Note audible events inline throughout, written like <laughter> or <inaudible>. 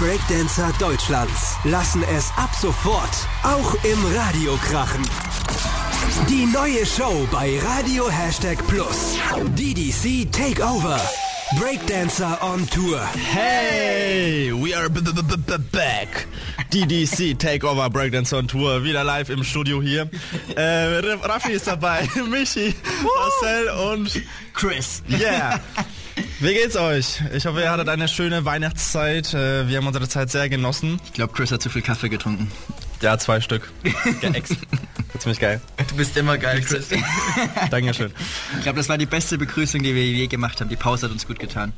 Breakdancer Deutschlands lassen es ab sofort auch im Radio krachen. Die neue Show bei Radio Hashtag Plus. DDC Takeover. Breakdancer on Tour. Hey, we are b -b -b -b back. DDC Takeover Breakdance on Tour, wieder live im Studio hier. Äh, Raffi ist dabei, <laughs> Michi, Marcel und Chris. yeah. Wie geht's euch? Ich hoffe, ihr hattet eine schöne Weihnachtszeit. Äh, Wir haben unsere Zeit sehr genossen. Ich glaube, Chris hat zu viel Kaffee getrunken. Ja, zwei Stück. <laughs> Geäxt. Ziemlich geil. Du bist immer geil, Chris. <laughs> Dankeschön. Ich glaube, das war die beste Begrüßung, die wir je gemacht haben. Die Pause hat uns gut getan.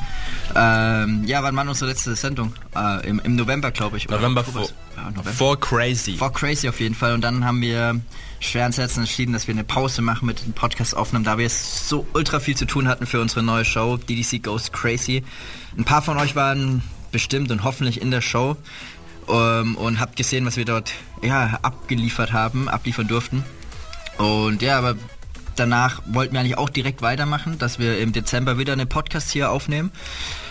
Ähm, ja, wann war unsere letzte Sendung? Äh, im, Im November, glaube ich. November vor, Ja, November. vor Crazy. War crazy auf jeden Fall. Und dann haben wir schweren Herzen entschieden, dass wir eine Pause machen mit dem Podcast aufnehmen, da wir es so ultra viel zu tun hatten für unsere neue Show, DDC Goes Crazy. Ein paar von euch waren bestimmt und hoffentlich in der Show ähm, und habt gesehen, was wir dort ja, abgeliefert haben, abliefern durften. Und ja, aber danach wollten wir eigentlich auch direkt weitermachen, dass wir im Dezember wieder einen Podcast hier aufnehmen.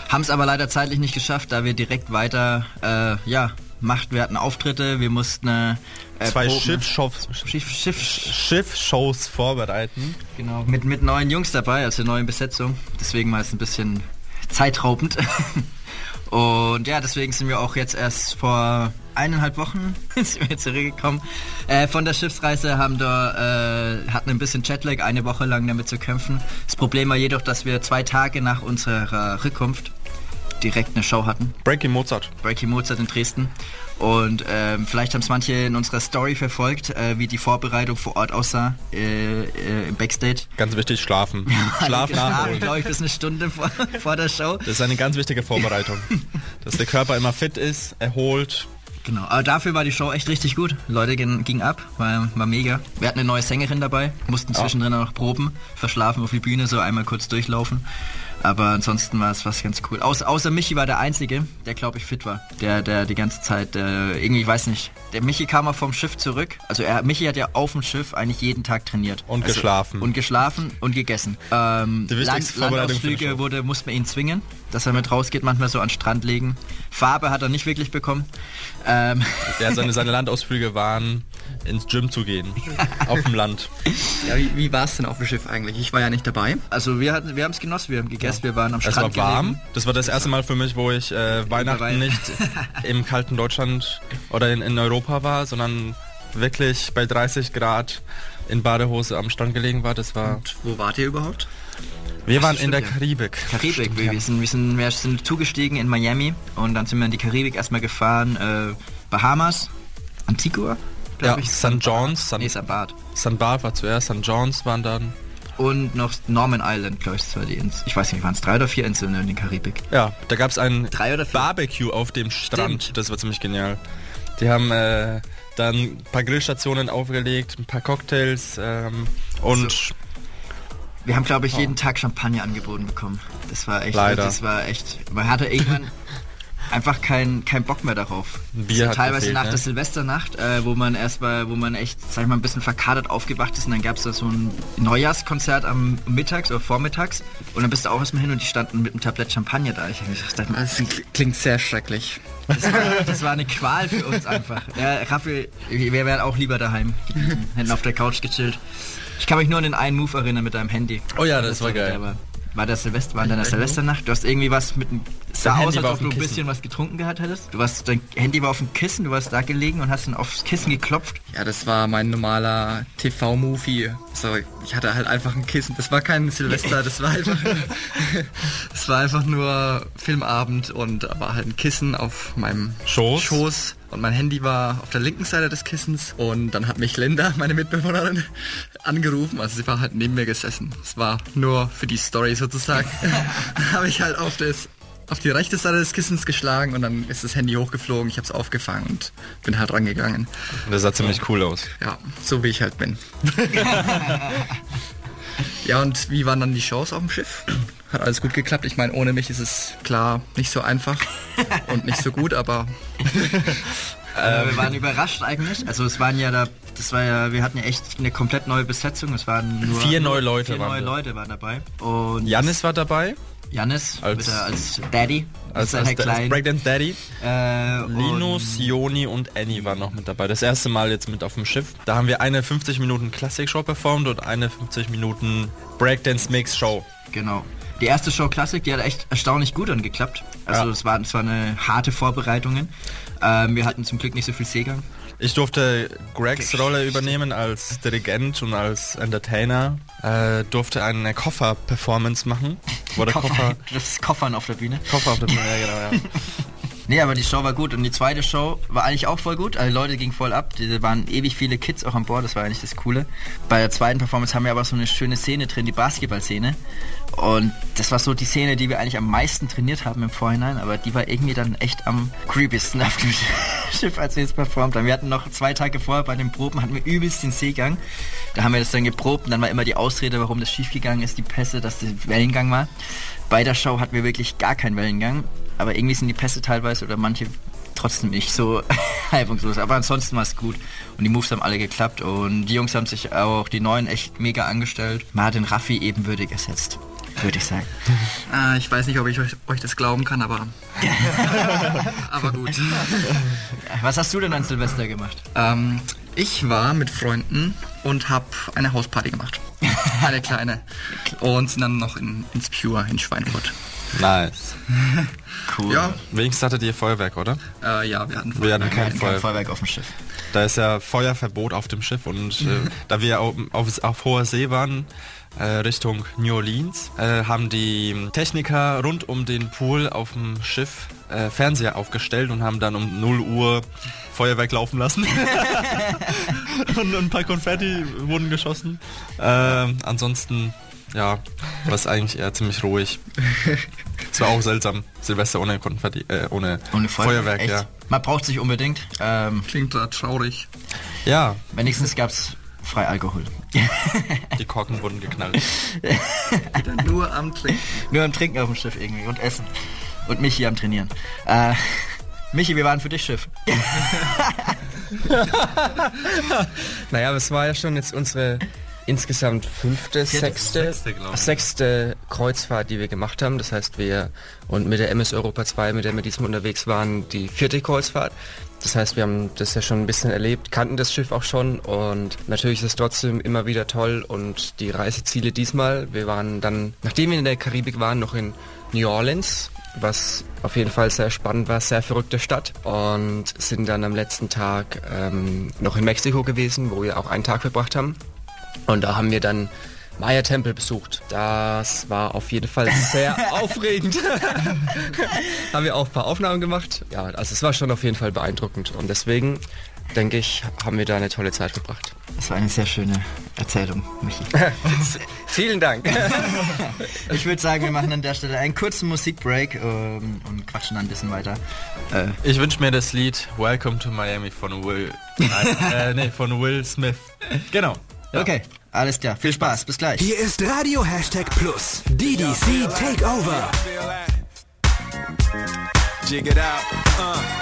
Haben es aber leider zeitlich nicht geschafft, da wir direkt weiter, äh, ja, macht, wir hatten Auftritte, wir mussten äh, Zwei Proben- Schiffshows, Schiff, Schiff, Schiffshows vorbereiten. genau, mit, mit neuen Jungs dabei, also neuen Besetzung. Deswegen war es ein bisschen zeitraubend. <laughs> Und ja, deswegen sind wir auch jetzt erst vor eineinhalb Wochen <laughs> sind wir zurückgekommen äh, von der Schiffsreise, haben da, äh, hatten ein bisschen Jetlag, eine Woche lang damit zu kämpfen. Das Problem war jedoch, dass wir zwei Tage nach unserer Rückkunft direkt eine Show hatten. Breaking Mozart. Breaking Mozart in Dresden. Und ähm, vielleicht haben es manche in unserer Story verfolgt, äh, wie die Vorbereitung vor Ort aussah äh, äh, im Backstage. Ganz wichtig, schlafen. <laughs> Schlaf Geschlafen, nachholen. glaube ich, bis eine Stunde vor, vor der Show. Das ist eine ganz wichtige Vorbereitung. <laughs> Dass der Körper immer fit ist, erholt. Genau, aber dafür war die Show echt richtig gut. Leute gingen, gingen ab, war, war mega. Wir hatten eine neue Sängerin dabei, mussten zwischendrin auch noch proben, verschlafen auf die Bühne, so einmal kurz durchlaufen. Aber ansonsten war es was ganz cool. Außer, außer Michi war der Einzige, der glaube ich fit war. Der, der die ganze Zeit, äh, irgendwie, ich weiß nicht. Der Michi kam auch vom Schiff zurück. Also er, Michi hat ja auf dem Schiff eigentlich jeden Tag trainiert. Und also, geschlafen. Und geschlafen und gegessen. Ähm, Land, Landausflüge wurde, musste man ihn zwingen, dass er mit rausgeht, manchmal so an den Strand legen. Farbe hat er nicht wirklich bekommen. Ähm, Ja, seine, seine Landausflüge waren, ins Gym zu gehen. Auf dem Land. Ja, wie, wie war es denn auf dem Schiff eigentlich? Ich war ja nicht dabei. also wir hatten, wir haben es genossen, wir haben gegessen, wir waren am Es Strand war warm. gelegen. Das war das erste Mal für mich, wo ich äh, Weihnachten nicht im kalten Deutschland oder in, in Europa war, sondern wirklich bei 30 Grad in Badehose am Strand gelegen war. Das war. Und wo wart ihr überhaupt? Wir waren in stimmt, der ja. Karibik. Karibik, wir, wir, sind, wir, sind, wir sind zugestiegen in Miami und dann sind wir in die Karibik erstmal gefahren, äh, Bahamas, Antigua, Ja, glaube ich. St. John's, Nee, St. Barth. St. Barth war zuerst, St. John's waren dann. Und noch Norman Island, glaube ich, war die Insel. Ich weiß nicht, waren es drei oder vier Inseln in der Karibik? Ja, da gab es ein? Barbecue auf dem Strand. Stimmt. Das war ziemlich genial. Die haben äh, dann ein paar Grillstationen aufgelegt, ein paar Cocktails ähm, und Wir haben, glaube ich, jeden Tag Champagner angeboten bekommen. Das war echt, Leider. das war echt, man hatte irgendwann <laughs> einfach keinen kein Bock mehr darauf. Ein Bier war teilweise gefehlt, nach ne? der Silvesternacht, äh, wo man erstmal, wo man echt, sag ich mal, ein bisschen verkadert aufgewacht ist und dann gab es da so ein Neujahrskonzert am Mittags oder vormittags und dann bist du auch erstmal hin und die standen mit einem Tablett Champagner da. Ich gedacht, Das klingt sehr schrecklich. das war, das war eine Qual für uns einfach. Ja, Raphael, wir wären auch lieber daheim geblieben, hätten auf der Couch gechillt. Ich kann mich nur an den einen Move erinnern mit deinem Handy. Oh ja, das war geil. War, war das Silvester, war in deiner Silvesternacht? Du hast irgendwie was mit dem. Sah aus, als ob du ein bisschen was getrunken gehabt hättest. Du warst, dein Handy war auf dem Kissen, du warst da gelegen und hast dann aufs Kissen geklopft. Ja, das war mein normaler TV-Movie. So, ich hatte halt einfach ein Kissen. Das war kein Silvester, das war einfach, <laughs> das war einfach nur Filmabend und war halt ein Kissen auf meinem Schoß. Schoß und mein Handy war auf der linken Seite des Kissens und dann hat mich Linda, meine Mitbewohnerin, angerufen. Also sie war halt neben mir gesessen. Es war nur für die Story sozusagen. <laughs> dann habe ich halt auf das auf die rechte Seite des Kissens geschlagen und dann ist das Handy hochgeflogen. Ich habe es aufgefangen und bin halt rangegangen. das sah ziemlich cool aus. Ja, so wie ich halt bin. <laughs> ja, und wie waren dann die Shows auf dem Schiff? Hat alles gut geklappt. Ich meine, ohne mich ist es klar nicht so einfach <laughs> und nicht so gut, aber <laughs> Äh, wir waren überrascht eigentlich. Also es waren ja da, das war ja, wir hatten ja echt eine komplett neue Besetzung. Es waren nur Vier neue Leute vier waren neue wir. Leute waren dabei. Und Janis war dabei, Janis Als- als, als Daddy, als, als, als. Breakdance Daddy. äh, Linus, Joni und Annie waren noch mit dabei. Das erste Mal jetzt mit auf dem Schiff. Da haben wir eine 50 Minuten Klassik-Show performt und eine 50 Minuten Breakdance-Mix-Show. Und, genau. Die erste Show Klassik, die hat echt erstaunlich gut angeklappt. Also Ja. es war, es war eine harte Vorbereitungen. Ähm, wir hatten zum Glück nicht so viel Seegang. Ich durfte Gregs Rolle übernehmen als Dirigent und als Entertainer. Äh, durfte eine Koffer-Performance machen. Wo der <laughs> Koffer, das Koffern auf der Bühne. Koffer auf der Bühne, ja genau, ja. <laughs> Nee, aber die Show war gut und die zweite Show war eigentlich auch voll gut. Also Leute gingen voll ab. Da waren ewig viele Kids auch an Bord, das war eigentlich das Coole. Bei der zweiten Performance haben wir aber so eine schöne Szene drin, die Basketball-Szene. Und das war so die Szene, die wir eigentlich am meisten trainiert haben im Vorhinein, aber die war irgendwie dann echt am creepiesten <laughs> auf dem Schiff, als wir es performt haben. Wir hatten noch zwei Tage vorher bei den Proben, hatten wir übelst den Seegang. Da haben wir das dann geprobt und dann war immer die Ausrede, warum das schiefgegangen ist, die Pässe, dass der Wellengang war. Bei der Show hatten wir wirklich gar keinen Wellengang, aber irgendwie sind die Pässe teilweise oder manche trotzdem nicht so <laughs> reibungslos. Aber ansonsten war es gut und die Moves haben alle geklappt und die Jungs haben sich auch, die Neuen, echt mega angestellt. Man hat den Raffi ebenwürdig ersetzt, würde ich sagen. Äh, <laughs> ich weiß nicht, ob ich euch, euch das glauben kann, aber. <laughs> aber gut. Was hast du denn an Silvester gemacht? Ähm, ich war mit Freunden und habe eine Hausparty gemacht. Eine kleine. Und sind dann noch in, ins Pure in Schweinfurt. Nice. <laughs> Cool. Ja, Wenigstens hattet ihr Feuerwerk, oder? äh, ja, wir hatten Wir hatten kein Kein Feuer. Feuerwerk auf dem Schiff. Da ist ja Feuerverbot auf dem Schiff und äh, da wir auf, auf, auf hoher See waren, äh, Richtung New Orleans, äh, haben die Techniker rund um den Pool auf dem Schiff äh, Fernseher aufgestellt und haben dann um 0 Uhr Feuerwerk laufen lassen. <laughs> <laughs> und ein paar Konfetti wurden geschossen. Ähm, ansonsten, ja, war es eigentlich eher ziemlich ruhig. Es war auch seltsam, Silvester ohne Konfetti, äh, ohne, Ohne Feuerwerk, echt. ja. Man braucht sich unbedingt. Ähm, Klingt da traurig. Ja, wenigstens gab es frei Alkohol. <laughs> die Korken wurden geknallt. Wieder nur am Trinken. Nur am Trinken auf dem Schiff irgendwie und Essen. Und Michi am Trainieren. Äh, Michi, wir waren für dich Schiff. <laughs> <laughs> Naja, aber es war ja schon jetzt unsere insgesamt fünfte, sechste, sechste, ich. sechste Kreuzfahrt, die wir gemacht haben. Das heißt, wir und mit der MS Europa 2, mit der wir diesmal unterwegs waren, die vierte Kreuzfahrt. Das heißt, wir haben das ja schon ein bisschen erlebt, kannten das Schiff auch schon und natürlich ist es trotzdem immer wieder toll und die Reiseziele diesmal, wir waren dann, nachdem wir in der Karibik waren, noch in New Orleans, was auf jeden Fall sehr spannend war, sehr verrückte Stadt und sind dann am letzten Tag ähm, noch in Mexiko gewesen, wo wir auch einen Tag verbracht haben. Und da haben wir dann Maya-Tempel besucht. Das war auf jeden Fall sehr <laughs> aufregend. <laughs> haben wir auch ein paar Aufnahmen gemacht. Ja, also es war schon auf jeden Fall beeindruckend. Und deswegen, denke ich, haben wir da eine tolle Zeit verbracht. Das war eine sehr schöne Erzählung, Michi. <laughs> Vielen Dank. Ich würde sagen, wir machen an der Stelle einen kurzen Musikbreak ähm, und quatschen dann ein bisschen weiter. Äh, Ich wünsche mir das Lied Welcome to Miami von Will. Nein, äh, nee, von Will Smith. Genau. Ja. Okay, alles klar. Viel Spaß. Bis gleich. Hier ist Radio Hashtag Plus. DDC Takeover. Jig it out. Uh.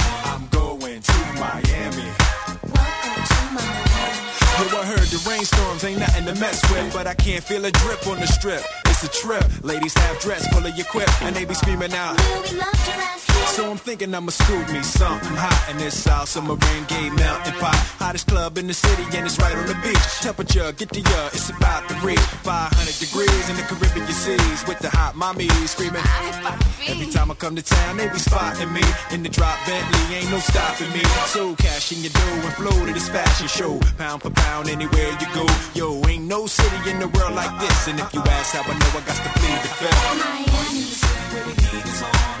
Rainstorms ain't nothing to mess with, but I can't feel a drip on the strip. It's a trip. Ladies half dressed, full of your quip, and they be screaming out. Will we love your ass? So I'm thinking I'ma scoop me something hot in this South Submarine Gay melting pot. Hottest club in the city and it's right on the beach. Temperature, get to ya, it's about to reach 500 degrees in the Caribbean seas with the hot mommies screaming. Every time I come to town, they be spotting me in the drop Bentley, ain't no stopping me. So cash in your dough and flow to this fashion show, pound for pound anywhere you go. Yo, ain't no city in the world like this, and if you ask how I know, I got to plead the fifth. Miami. Welcome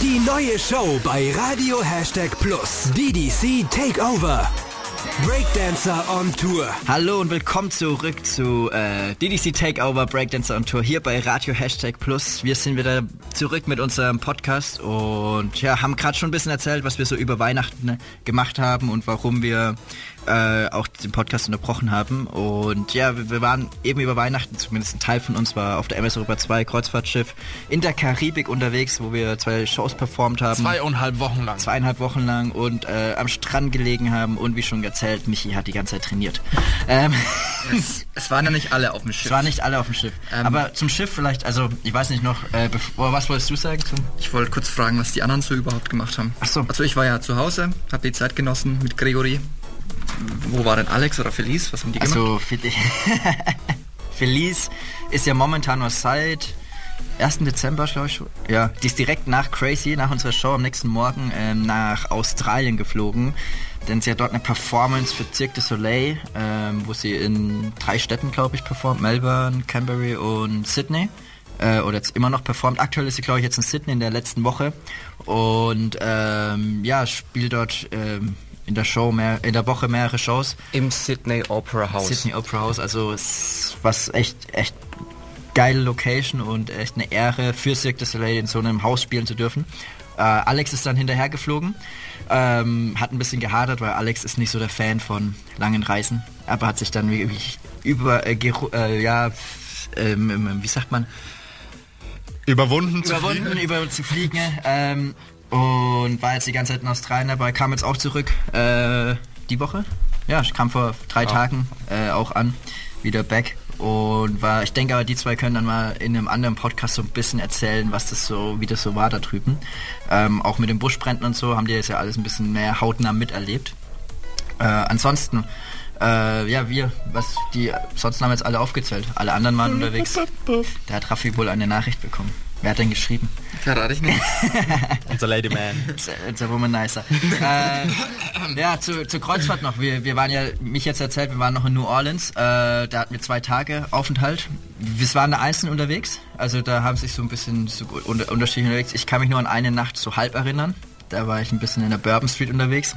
Die neue Show bei Radio Hashtag Plus. DDC Takeover. Breakdancer on Tour. Hallo und willkommen zurück zu äh, DDC Takeover Breakdancer on Tour hier bei Radio Hashtag Plus. Wir sind wieder zurück mit unserem Podcast und ja, haben gerade schon ein bisschen erzählt, was wir so über Weihnachten äh, gemacht haben und warum wir äh, auch den Podcast unterbrochen haben. Und ja, wir, wir waren eben über Weihnachten, zumindest ein Teil von uns war auf der MS Europa 2 Kreuzfahrtschiff in der Karibik unterwegs, wo wir zwei Shows performt haben Zweieinhalb Wochen lang. zweieinhalb Wochen lang und äh, am Strand gelegen haben und wie schon erzählt, Michi hat die ganze Zeit trainiert. Ähm, <laughs> Es, es waren ja nicht alle auf dem Schiff. es waren nicht alle auf dem Schiff. Ähm, Aber zum Schiff vielleicht, also ich weiß nicht noch, äh, bevor, was wolltest du sagen? Zum Ich wollte kurz fragen, was die anderen so überhaupt gemacht haben. Ach so. Also ich war ja zu Hause, habe die Zeit genossen mit Gregory. Wo war denn Alex oder Felice? Was haben die gemacht? also Fel <laughs> Felice ist ja momentan nur seit 1. Dezember, glaube ich. schon. Ja, die ist direkt nach Crazy, nach unserer Show am nächsten Morgen ähm, nach Australien geflogen. Denn sie hat dort eine Performance für Cirque du Soleil, ähm, wo sie in drei Städten, glaube ich, performt. Melbourne, Canberra und Sydney. Äh, oder jetzt immer noch performt. Aktuell ist sie, glaube ich, jetzt in Sydney in der letzten Woche. Und ähm, ja, spielt dort ähm, in der Show mehr, in der Woche mehrere Shows. Im Sydney Opera House. Sydney Opera House, also es was echt, echt geile Location und echt eine Ehre für Cirque du Soleil in so einem Haus spielen zu dürfen. Äh, Alex ist dann hinterher geflogen, ähm, hat ein bisschen gehadert, weil Alex ist nicht so der Fan von langen Reisen, aber hat sich dann wirklich über, äh, äh, ja, ähm, ähm, wie sagt man, Überwunden zu überwunden, über zu fliegen. Ähm, und war jetzt die ganze Zeit in Australien dabei, kam jetzt auch zurück äh, die Woche. Ja, ich kam vor drei Tagen äh, auch an, wieder back. Und war, ich denke aber, die zwei können dann mal in einem anderen Podcast so ein bisschen erzählen, was das so, wie das so war da drüben. Ähm, auch mit den Buschbränden und so haben die das ja alles ein bisschen mehr hautnah miterlebt. Äh, ansonsten, äh, ja, wir, was die, sonst haben wir jetzt alle aufgezählt. Alle anderen waren unterwegs. <laughs> Da hat Raffi wohl eine Nachricht bekommen. Wer hat denn geschrieben? Verrate ich nicht. <laughs> Unser Lady Man. It's a womanizer. äh, ja, zu, zur Kreuzfahrt noch. Wir, wir waren ja, mich jetzt erzählt, wir waren noch in New Orleans. Äh, da hatten wir zwei Tage Aufenthalt. Wir waren da einzeln unterwegs. Also da haben sich so ein bisschen so unter, unterschiedlich unterwegs. Ich kann mich nur an eine Nacht so halb erinnern. Da war ich ein bisschen in der Bourbon Street unterwegs.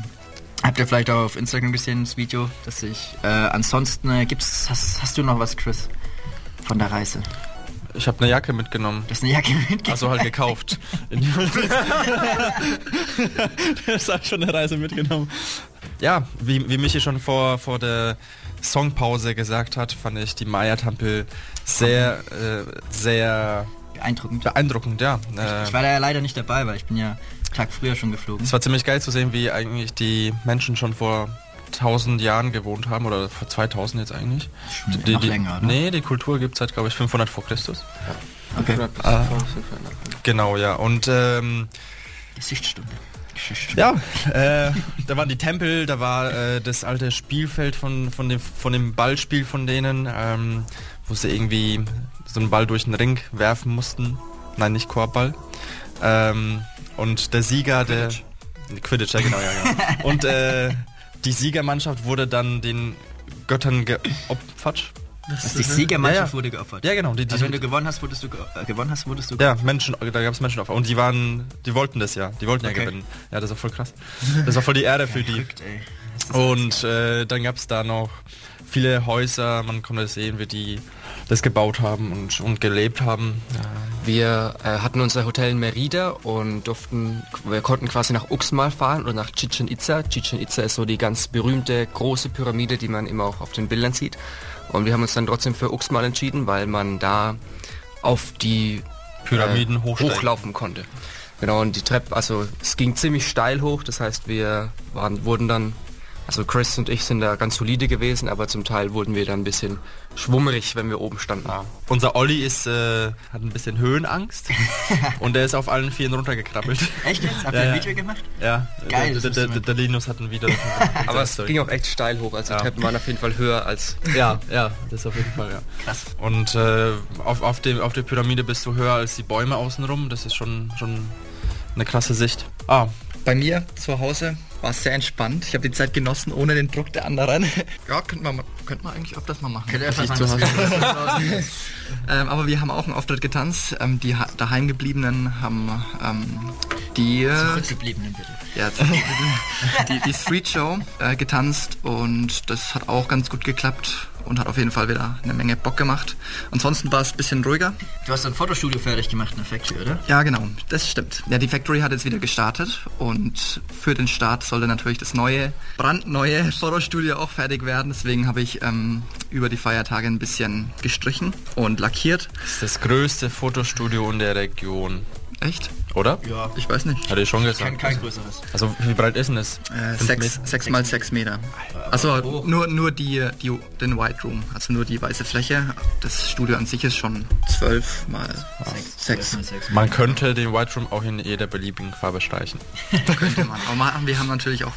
Habt ihr vielleicht auch auf Instagram gesehen, das Video, dass ich. Äh, ansonsten äh, gibt's. Hast, hast du noch was, Chris? Von der Reise. Ich habe eine Jacke mitgenommen. Du hast eine Jacke mitgebracht. Also halt gekauft. <laughs> das habe ich schon eine Reise mitgenommen. Ja, wie, wie Michi schon vor, vor der Songpause gesagt hat, fand ich die Maya-Tampel sehr, äh, sehr Beeindruckend. beeindruckend, ja. Äh, Ich war da ja leider nicht dabei, weil ich bin ja einen Tag früher schon geflogen. es war ziemlich geil zu sehen, wie eigentlich die Menschen schon vor 1000 Jahren gewohnt haben oder vor 2000 jetzt eigentlich. Schon die, noch die, länger, oder? Nee, die Kultur gibt es seit, glaube ich, 500 vor Christus. Okay. Ah. Genau, ja. Und ähm, Geschichtsstunde. Geschichtsstunde. ja, äh, da waren die Tempel, da war äh, das alte Spielfeld von, von, dem, von dem Ballspiel von denen, ähm, wo sie irgendwie so einen Ball durch den Ring werfen mussten. Nein, nicht Korbball. Ähm, und der Sieger, der... Quidditch, ja genau, ja, genau. <laughs> Und äh, die Siegermannschaft wurde dann den Göttern geopfert. Also die Siegermannschaft Ja, ja. wurde geopfert. Ja, genau. Die, die Also wenn du gewonnen hast, wurdest du äh, gewonnen hast, wurdest du ja, Menschen, da gab es Menschenopfer. Und die waren, die wollten das ja. Die wollten ja Okay. gewinnen. Ja, das war voll krass. Das war voll die Ehre für die. Und äh, dann gab es da noch viele Häuser, man konnte sehen, wie die das gebaut haben und, und gelebt haben. Wir äh, hatten unser Hotel in Merida und durften, wir konnten quasi nach Uxmal fahren oder nach Chichen Itza. Chichen Itza ist so die ganz berühmte große Pyramide, die man immer auch auf den Bildern sieht. Und wir haben uns dann trotzdem für Uxmal entschieden, weil man da auf die Pyramiden äh, hochlaufen konnte. Genau, und die Treppe, also es ging ziemlich steil hoch, das heißt wir waren, wurden dann, also Chris und ich sind da ganz solide gewesen, aber zum Teil wurden wir dann ein bisschen schwummerig, wenn wir oben standen. Unser Olli ist, äh, hat ein bisschen Höhenangst <laughs> und der ist auf allen Vieren runtergekrabbelt. Echt jetzt? Habt Ja, ihr ein ja. Video gemacht? Ja, Geil, Der, der, der, der Linus hat ein Video. <laughs> Aber es ging auch echt steil hoch, also Ja. die Treppen waren auf jeden Fall höher als Ja, ja, das auf jeden Fall, ja. Krass. Und äh, auf, auf, dem, auf der Pyramide bist du höher als die Bäume außenrum. Das ist schon, schon eine krasse Sicht. Ah, Bei mir zu Hause war es sehr entspannt. Ich habe die Zeit genossen, ohne den Druck der anderen. <laughs> Ja, könnte man, könnte man eigentlich öfters mal machen. Könnt ihr öfters Ich machen, zu das Hause. ähm, aber wir haben auch einen Auftritt getanzt. Ähm, die ha- daheimgebliebenen haben ähm, die, Zurückgebliebenen bitte. ja, <laughs> die, die Street Show äh, getanzt und das hat auch ganz gut geklappt und hat auf jeden Fall wieder eine Menge Bock gemacht. Ansonsten war es ein bisschen ruhiger. Du hast ein Fotostudio fertig gemacht in der Factory, oder? Ja, genau, das stimmt. Ja, die Factory hat jetzt wieder gestartet und für den Start sollte natürlich das neue, brandneue <laughs> Fotostudio auch fertig werden. Deswegen habe ich ähm, über die Feiertage ein bisschen gestrichen und lackiert. das ist das größte Fotostudio in der Region. Echt? Oder? Ja. Ich weiß nicht. Hatte ich schon gesagt. Kein, kein größeres. Also wie breit ist denn das? Äh, Fünf sechs, Meter? sechs mal sechs Meter. Also nur, nur die, die, den White Room, also nur die weiße Fläche. Das Studio an sich ist schon zwölf mal sechs. Man könnte den White Room auch in jeder beliebigen Farbe streichen. <laughs> könnte man. Aber wir haben natürlich auch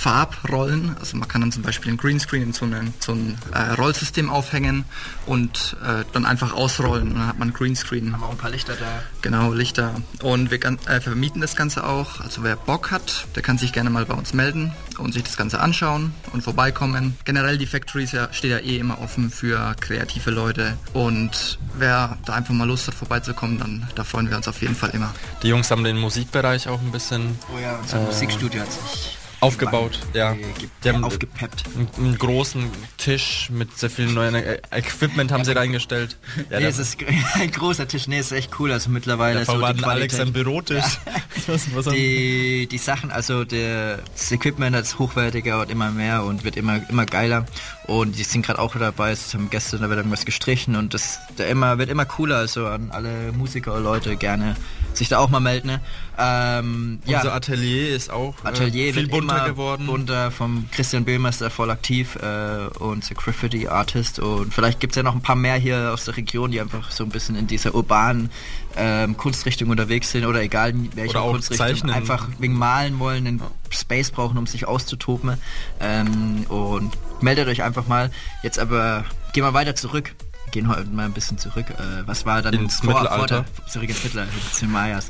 Foto-Farbrollen. Also man kann dann zum Beispiel ein Greenscreen in so ein, so ein äh, Rollsystem aufhängen und äh, dann einfach ausrollen und dann hat man Greenscreen. Haben auch ein paar Lichter da. Genau, Lichter. Und wir äh, vermieten das Ganze auch. Also wer Bock hat, der kann sich gerne mal bei uns melden und sich das Ganze anschauen und vorbeikommen. Generell die Factory ist ja, steht ja eh immer offen für kreative Leute. Und wer da einfach mal Lust hat, vorbeizukommen, dann da freuen wir uns auf jeden Fall immer. Die Jungs haben den Musikbereich auch ein bisschen Oh ja, unser Musikstudio hat sich aufgebaut. Ja. Die haben aufgepeppt. einen, einen großen Tisch mit sehr vielen neuen äh, Equipment haben sie reingestellt. <laughs> Ja, nee, es ist <laughs> ein großer Tisch. Nee, ist echt cool. Also mittlerweile ist so die dann Alex Qualität. ein Bürotisch. <laughs> Haben- Die, die Sachen, also der, das Equipment ist hochwertiger und immer mehr und wird immer, immer geiler. Und die sind gerade auch dabei, es haben gestern da wird irgendwas gestrichen und das der immer, wird immer cooler. Also an alle Musiker und Leute gerne sich da auch mal melden. Ne? Ähm, Unser ja, Atelier ist auch äh, Atelier viel wird bunter immer geworden. bunter vom Christian Böhmer ist da voll aktiv äh, und Graffiti Artist und vielleicht gibt es ja noch ein paar mehr hier aus der Region, die einfach so ein bisschen in dieser urbanen ähm, Kunstrichtung unterwegs sind oder egal in welcher auch Kunstrichtung zeichnen. einfach wegen Malen wollen, einen Space brauchen, um sich auszutoben ähm, und meldet euch einfach mal. Jetzt aber gehen wir weiter zurück. Gehen heute mal ein bisschen zurück. Äh, was war dann Ins vor, Mittelalter. Vor zurück ins Mittelalter, zu den Mayas.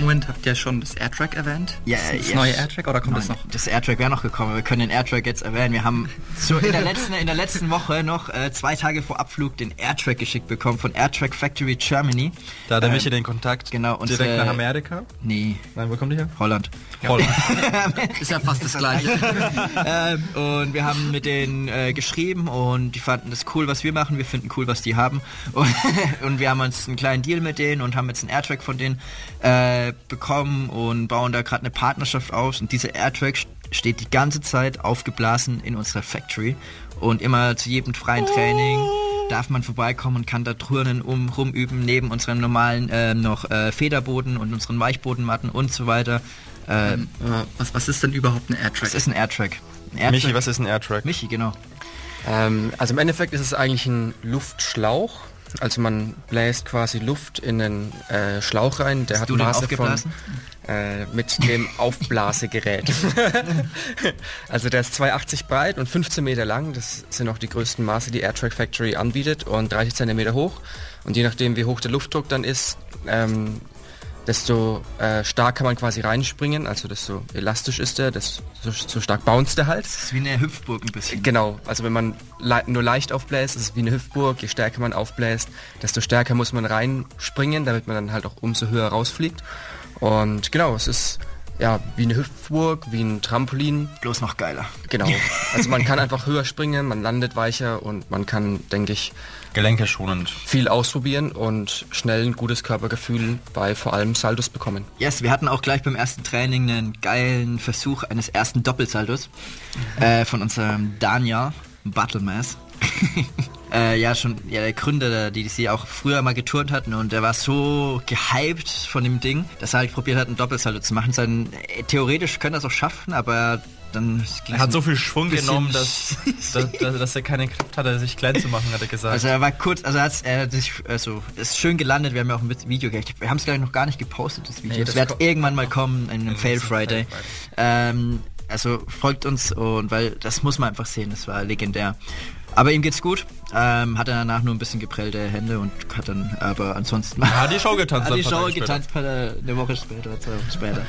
Moment habt ihr schon das Airtrack erwähnt? Ja, das, das ja. neue Airtrack oder kommt das Nein, noch? Das Airtrack wäre noch gekommen. Wir können den Airtrack jetzt erwähnen. Wir haben so in der letzten, in der letzten Woche noch äh, zwei Tage vor Abflug den Airtrack geschickt bekommen von Airtrack Factory Germany. Da hat der Ähm, Michi den Kontakt. genau, unsere- Direkt nach Amerika. Nee, Nein, wo kommt die her? Holland. Holland. <laughs> Ist ja fast das gleiche. <laughs> ähm, und wir haben mit denen äh, geschrieben und die fanden das cool, was wir machen. Wir finden cool, was die haben. <laughs> Und, und wir haben uns einen kleinen Deal mit denen und haben jetzt einen Airtrack von denen äh, bekommen und bauen da gerade eine Partnerschaft aus. Und dieser Airtrack st- steht die ganze Zeit aufgeblasen in unserer Factory und immer zu jedem freien Training darf man vorbeikommen und kann da turnen, um, rumüben, neben unserem normalen äh, noch äh, Federboden und unseren Weichbodenmatten und so weiter. Äh, was, was ist denn überhaupt ein Airtrack? das ist ein Airtrack. Ein Airtrack. Michi, was ist ein Airtrack? Michi, genau. Ähm, also im Endeffekt ist es eigentlich ein Luftschlauch. Also man bläst quasi Luft in einen äh, Schlauch rein, der hat du den Maße von äh, mit dem <laughs> Aufblasegerät. <laughs> also der ist 2,80 breit und 15 Meter lang. Das sind auch die größten Maße, die Airtrack Factory anbietet und 30 Zentimeter hoch. Und je nachdem, wie hoch der Luftdruck dann ist, ähm, desto äh, stark kann man quasi reinspringen. Also desto elastisch ist der, desto so, stark bounced der halt. Das ist wie eine Hüpfburg ein bisschen. Genau, also wenn man le nur leicht aufbläst, ist es wie eine Hüftburg. Je stärker man aufbläst, desto stärker muss man reinspringen, damit man dann halt auch umso höher rausfliegt. Und genau, es ist ja wie eine Hüftburg, wie ein Trampolin. Bloß noch geiler. Genau. <laughs> Also man kann einfach höher springen, man landet weicher und man kann, denke ich, Gelenke schonend. viel ausprobieren und schnell ein gutes Körpergefühl bei vor allem Saldos bekommen. Yes, wir hatten auch gleich beim ersten Training einen geilen Versuch eines ersten Doppelsaldos äh, von unserem Daniel Battlemass. <laughs> äh, ja, schon ja, der Gründer der DDC auch früher mal geturnt hatten und der war so gehypt von dem Ding, dass er halt probiert hat, einen Doppelsalto zu machen. Sein, äh, theoretisch könnte er es auch schaffen, aber dann Er hat so viel Schwung genommen, <laughs> <laughs> dass, dass, dass, er keine Kraft hatte, sich klein zu machen, hat er gesagt. Also er war kurz, also er hat, er sich, also ist schön gelandet, wir haben ja auch ein Video gemacht. Wir haben es glaube ich noch gar nicht gepostet, das Video. Nee, Es das wird irgendwann mal kommen, in einem in Fail Friday. Fail Ähm, also folgt uns und weil das muss man einfach sehen, das war legendär. Aber ihm geht's gut. Ähm, hat er danach nur ein bisschen geprellte Hände und hat dann aber ansonsten hat die Show getanzt. hat die Show getanzt eine Woche später, zwei Wochen später.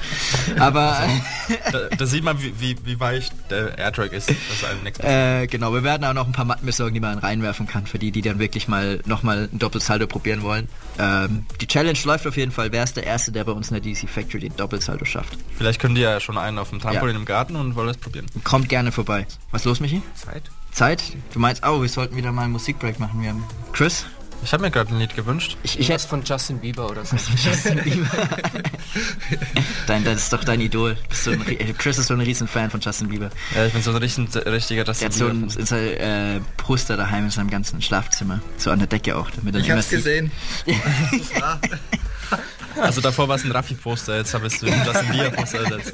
Aber <laughs> Da, da sieht man, wie, wie, wie weich der Airtrack ist. Ist. Äh, genau, wir werden auch noch ein paar Matten besorgen, die man reinwerfen kann, für die, die dann wirklich mal nochmal ein Doppelsaldo probieren wollen. Ähm, die Challenge läuft auf jeden Fall. Wer ist der Erste, der bei uns in der DC Factory den Doppelsaldo schafft? Vielleicht können die ja schon einen auf dem Trampolin Ja. im Garten und wollen das probieren. Kommt gerne vorbei. Was los, Michi? Zeit? Zeit? Du meinst, oh, wir sollten wieder mal einen Musikbreak machen. Wir haben Chris? Ich habe mir gerade ein Lied gewünscht. Ich, ich hätte... von Justin Bieber oder so. <laughs> <laughs> dein, das ist doch dein Idol. Bist so ein, Ri- Chris ist so ein riesen Fan von Justin Bieber. Ja, ich bin so ein richtig, richtiger Der Justin hat so ein, Bieber. in sein, äh, Poster daheim in seinem ganzen Schlafzimmer. So an der Decke auch. Damit er Ich hab's gesehen. <laughs> Also davor war es ein Raffi-Poster, jetzt habe ich so ein Justin Bieber-Poster ersetzt.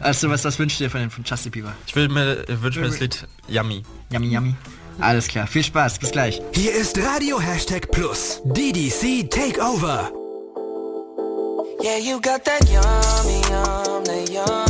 Also was, was wünscht ihr von, den- von Justin Bieber? Ich will mir, ich wünsche mir das Lied Yummy. Yummy, yummy. Alles klar, viel Spaß, bis gleich. Hier ist Radio Hashtag Plus. DDC Takeover. Yeah, you got that yummy, yum, that yum,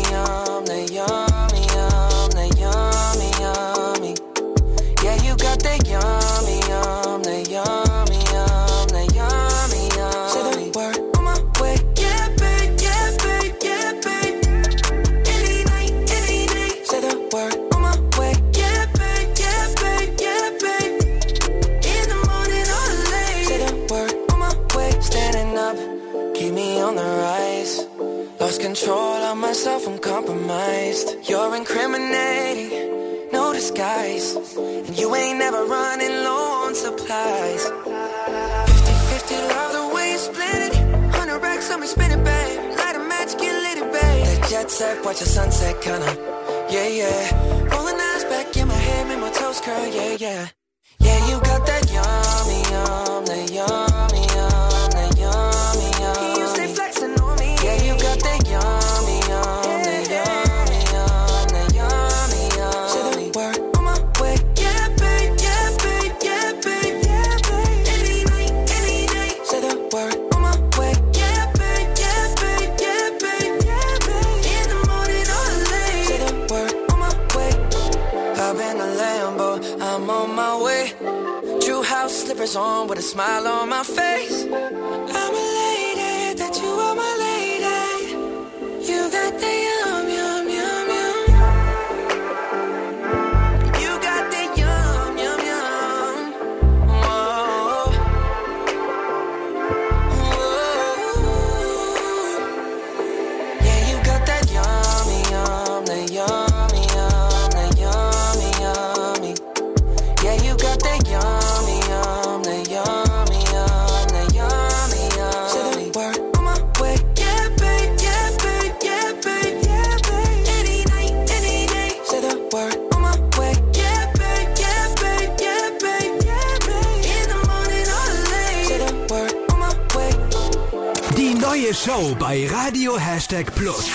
Show bei Radio Hashtag Plus.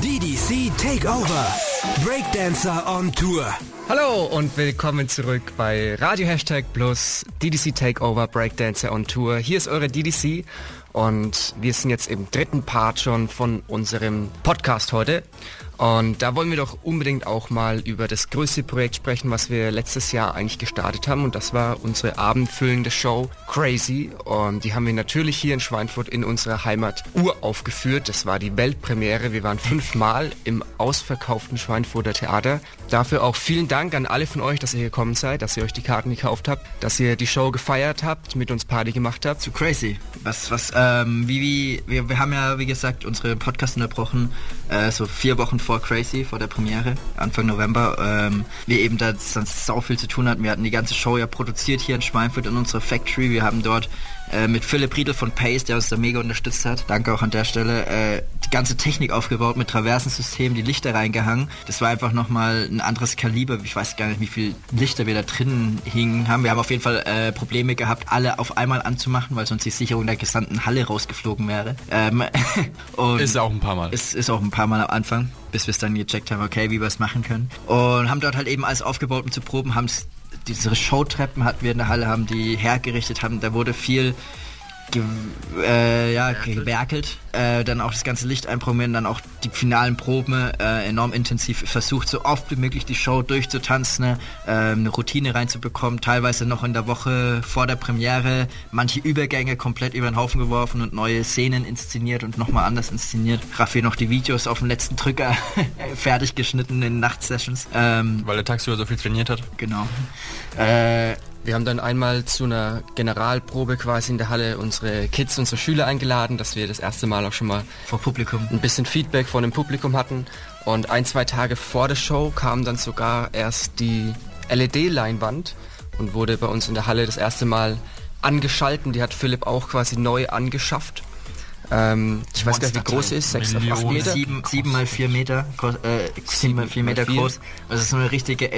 DDC Takeover. Breakdancer on Tour. Hallo und willkommen zurück bei Radio Hashtag Plus DDC Takeover Breakdancer on Tour. Hier ist eure DDC und wir sind jetzt im dritten Part schon von unserem Podcast heute. Und da wollen wir doch unbedingt auch mal über das größte Projekt sprechen, was wir letztes Jahr eigentlich gestartet haben. Und das war unsere abendfüllende Show Crazy. Und die haben wir natürlich hier in Schweinfurt in unserer Heimat uraufgeführt. Das war die Weltpremiere. Wir waren fünfmal im ausverkauften Schweinfurter Theater. Dafür auch vielen Dank an alle von euch, dass ihr gekommen seid, dass ihr euch die Karten gekauft habt, dass ihr die Show gefeiert habt, mit uns Party gemacht habt. Zu crazy. Was, was, ähm, wie, wie, wir, wir haben ja, wie gesagt, unsere Podcast unterbrochen, äh, so vier Wochen vor Crazy, vor der Premiere, Anfang November. Ähm, wir eben da sonst sau viel zu tun hatten. Wir hatten die ganze Show ja produziert hier in Schweinfurt in unserer Factory. Wir haben dort äh, mit Philipp Riedel von Pace, der uns da mega unterstützt hat, danke auch an der Stelle, äh, die ganze Technik aufgebaut mit Traversensystem, die Lichter reingehangen. Das war einfach nochmal ein anderes Kaliber. Ich weiß gar nicht, wie viel Lichter wir da drinnen hingen haben. Wir haben auf jeden Fall äh, Probleme gehabt, alle auf einmal anzumachen, weil sonst die Sicherung der gesamten Halle rausgeflogen wäre. Ähm, <laughs> und Ist auch ein paar Mal. es ist auch ein paar Mal am Anfang, bis wir es dann gecheckt haben, okay, wie wir es machen können. Und haben dort halt eben alles aufgebaut, um zu proben, haben diese Showtreppen hatten wir in der Halle, haben die hergerichtet, haben, da wurde viel ge äh, ja, gewerkelt, äh, dann auch das ganze Licht einprogrammieren, dann auch die finalen Proben äh, enorm intensiv versucht, so oft wie möglich die Show durchzutanzen, ne, äh, eine Routine reinzubekommen, teilweise noch in der Woche vor der Premiere, manche Übergänge komplett über den Haufen geworfen und neue Szenen inszeniert und nochmal anders inszeniert. Raffi noch die Videos auf dem letzten Drücker <laughs> fertig geschnitten in Nachtsessions. Ähm, Weil der tagsüber so viel trainiert hat. genau. Wir haben dann einmal zu einer Generalprobe quasi in der Halle unsere Kids, unsere Schüler eingeladen, dass wir das erste Mal auch schon mal vor Publikum. ein bisschen Feedback von dem Publikum hatten. Und ein, zwei Tage vor der Show kam dann sogar erst die LED-Leinwand und wurde bei uns in der Halle das erste Mal angeschalten. Die hat Philipp auch quasi neu angeschafft. Ähm, ich weiß gar nicht, wie groß sie ist, 6 auf 8 Meter. Sieben, sieben mal vier Meter, groß, äh, sieben mal vier Meter mal vier. groß. Ist so eine richtige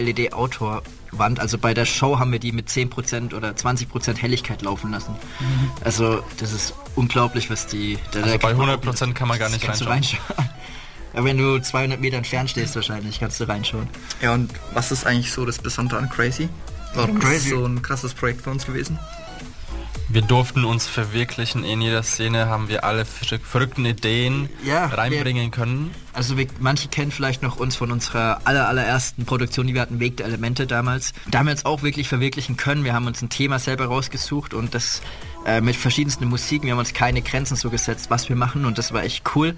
LED-Outdoor-Wand. Also bei der Show haben wir die mit 10% oder 20% Helligkeit laufen lassen. Also das ist unglaublich, was die... Da, Also bei kann man 100% kann man gar nicht kannst du reinschauen. reinschauen. <laughs> Aber wenn du 200 Meter entfernt stehst wahrscheinlich, kannst du reinschauen. Ja, und was ist eigentlich so das Besondere an Crazy? Warum Crazy? ist so ein krasses Projekt für uns gewesen? Wir durften uns verwirklichen. In jeder Szene haben wir alle verrück- verrückten Ideen Ja, reinbringen können. Also wir, manche kennen vielleicht noch uns von unserer aller, allerersten Produktion, die wir hatten, Weg der Elemente damals. Da haben wir uns auch wirklich verwirklichen können. Wir haben uns ein Thema selber rausgesucht und das äh, mit verschiedensten Musiken. Wir haben uns keine Grenzen so gesetzt, was wir machen und das war echt cool.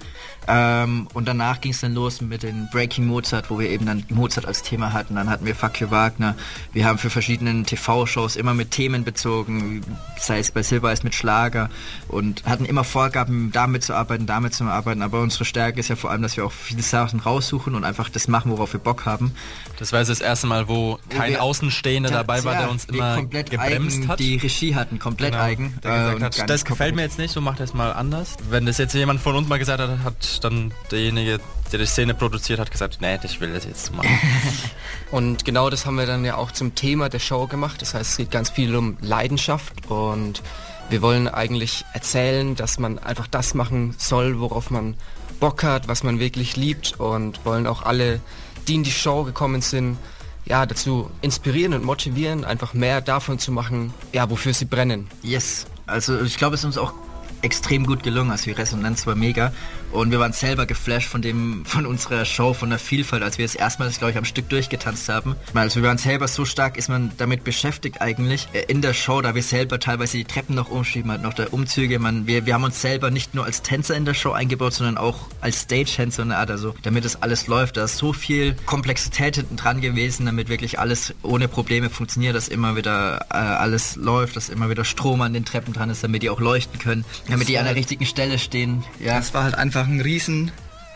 Ähm, und danach ging es dann los mit den Breaking Mozart, wo wir eben dann Mozart als Thema hatten. Dann hatten wir Fuck You Wagner. Wir haben für verschiedene TV-Shows immer mit Themen bezogen, sei es bei Silbereis mit Schlager und hatten immer Vorgaben, damit zu arbeiten, damit zu arbeiten. Aber unsere Stärke ist ja vor allem, dass wir auch viele Sachen raussuchen und einfach das machen, worauf wir Bock haben. Das war jetzt das erste Mal, wo kein wir- Außenstehender dabei war, der uns wir immer komplett gebremst eigen hat. die Regie hatten, komplett Genau, eigen. Der äh, gesagt und hat, das gefällt mir jetzt nicht, so macht es mal anders. Wenn das jetzt jemand von uns mal gesagt hat, hat dann derjenige, der die Szene produziert hat, gesagt, nee, ich will das jetzt machen. <laughs> Und genau das haben wir dann ja auch zum Thema der Show gemacht. Das heißt, es geht ganz viel um Leidenschaft und wir wollen eigentlich erzählen, dass man einfach das machen soll, worauf man Bock hat, was man wirklich liebt und wollen auch alle, die in die Show gekommen sind, ja, dazu inspirieren und motivieren, einfach mehr davon zu machen, ja, wofür sie brennen. Yes. Also ich glaube, es ist uns auch extrem gut gelungen. Also die Resonanz war mega. Und wir waren selber geflasht von dem, von unserer Show, von der Vielfalt, als wir das erstmals, glaube ich, am Stück durchgetanzt haben. Also wir waren selber so stark, ist man damit beschäftigt eigentlich äh, in der Show, da wir selber teilweise die Treppen noch umschieben, halt noch der Umzüge. Man, wir, wir haben uns selber nicht nur als Tänzer in der Show eingebaut, sondern auch als Stage-Hand so eine Art, also damit das alles läuft. Da ist so viel Komplexität hinten dran gewesen, damit wirklich alles ohne Probleme funktioniert, dass immer wieder äh, alles läuft, dass immer wieder Strom an den Treppen dran ist, damit die auch leuchten können, damit die an der richtigen Stelle stehen. Ja. Das war halt einfach ein riesen,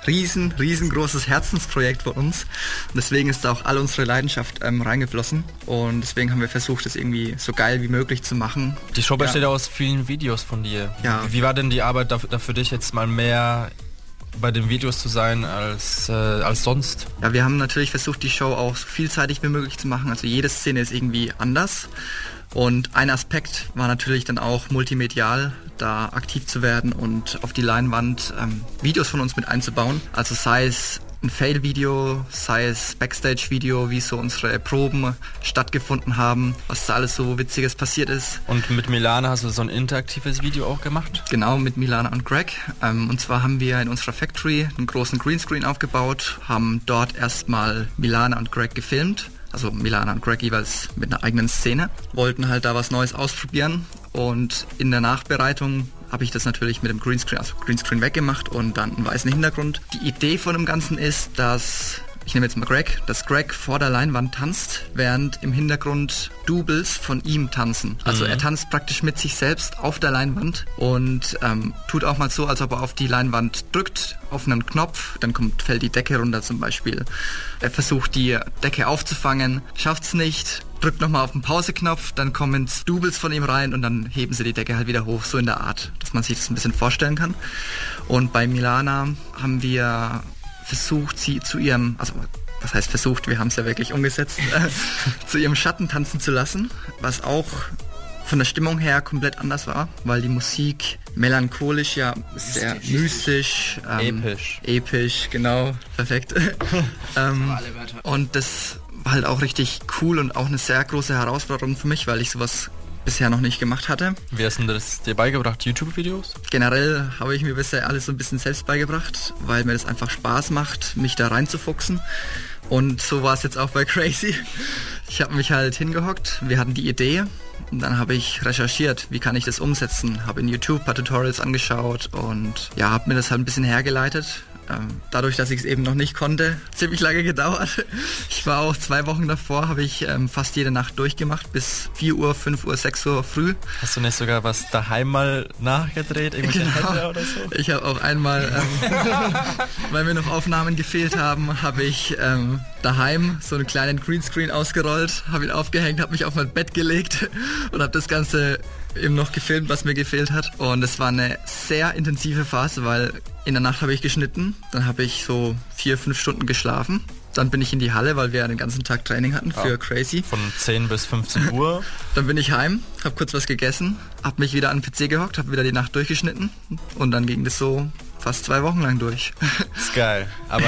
riesen, riesengroßes Herzensprojekt von uns. Und deswegen ist da auch all unsere Leidenschaft ähm, reingeflossen. Und deswegen haben wir versucht, das irgendwie so geil wie möglich zu machen. Die Show Ja. besteht aus vielen Videos von dir. Ja. Wie war denn die Arbeit da, da für dich jetzt mal mehr bei den Videos zu sein als, äh, als sonst? Ja, wir haben natürlich versucht, die Show auch so vielseitig wie möglich zu machen. Also jede Szene ist irgendwie anders. Und ein Aspekt war natürlich dann auch multimedial, da aktiv zu werden und auf die Leinwand ähm, Videos von uns mit einzubauen. Also sei es ein Fail-Video, sei es Backstage-Video, wie so unsere Proben stattgefunden haben, was da alles so Witziges passiert ist. Und mit Milana hast du so ein interaktives Video auch gemacht? Genau, mit Milana und Greg. Ähm, und zwar haben wir in unserer Factory einen großen Greenscreen aufgebaut, haben dort erstmal Milana und Greg gefilmt. Also Milana und Greg jeweils mit einer eigenen Szene. Wollten halt da was Neues ausprobieren. Und in der Nachbereitung habe ich das natürlich mit dem Greenscreen, also Greenscreen weggemacht und dann einen weißen Hintergrund. Die Idee von dem Ganzen ist, dass ich nehme jetzt mal Greg, dass Greg vor der Leinwand tanzt, während im Hintergrund Doubles von ihm tanzen. Also er tanzt praktisch mit sich selbst auf der Leinwand und ähm, tut auch mal so, als ob er auf die Leinwand drückt, auf einen Knopf, dann kommt, fällt die Decke runter zum Beispiel. Er versucht die Decke aufzufangen, schafft's nicht, drückt nochmal auf den Pauseknopf, dann kommen Doubles von ihm rein und dann heben sie die Decke halt wieder hoch, so in der Art, dass man sich das ein bisschen vorstellen kann. Und bei Milana haben wir versucht, sie zu ihrem, also was heißt versucht, wir haben es ja wirklich umgesetzt, äh, <laughs> zu ihrem Schatten tanzen zu lassen, was auch von der Stimmung her komplett anders war, weil die Musik melancholisch, ja, sehr mystisch, ähm, Episch. Episch, genau, perfekt. <laughs> ähm, und das war halt auch richtig cool und auch eine sehr große Herausforderung für mich, weil ich sowas bisher noch nicht gemacht hatte. Wie hast du das dir beigebracht? YouTube-Videos? Generell habe ich mir bisher alles so ein bisschen selbst beigebracht, weil mir das einfach Spaß macht, mich da reinzufuchsen. Und so war es jetzt auch bei <laughs> Crazy. Ich habe mich halt hingehockt, wir hatten die Idee und dann habe ich recherchiert, wie kann ich das umsetzen. Habe in YouTube ein paar Tutorials angeschaut und ja, habe mir das halt ein bisschen hergeleitet. Ähm, Dadurch, dass ich es eben noch nicht konnte, ziemlich lange gedauert. Ich war auch zwei Wochen davor, habe ich ähm, fast jede Nacht durchgemacht, bis 4 Uhr, 5 Uhr, 6 Uhr früh. Hast du nicht sogar was daheim mal nachgedreht? Irgendwelche Hände oder so? Ich habe auch einmal, ähm, <laughs> weil mir noch Aufnahmen gefehlt haben, habe ich ähm, daheim so einen kleinen Greenscreen ausgerollt, habe ihn aufgehängt, habe mich auf mein Bett gelegt und habe das Ganze eben noch gefilmt, was mir gefehlt hat. Und es war eine sehr intensive Phase, weil in der Nacht habe ich geschnitten, dann habe ich so vier, fünf Stunden geschlafen. Dann bin ich in die Halle, weil wir ja den ganzen Tag Training hatten für Crazy. Von 10 bis 15 <laughs> Uhr. Dann bin ich heim, habe kurz was gegessen, habe mich wieder an den PC gehockt, habe wieder die Nacht durchgeschnitten und dann ging das so fast zwei Wochen lang durch. Ist geil. Aber,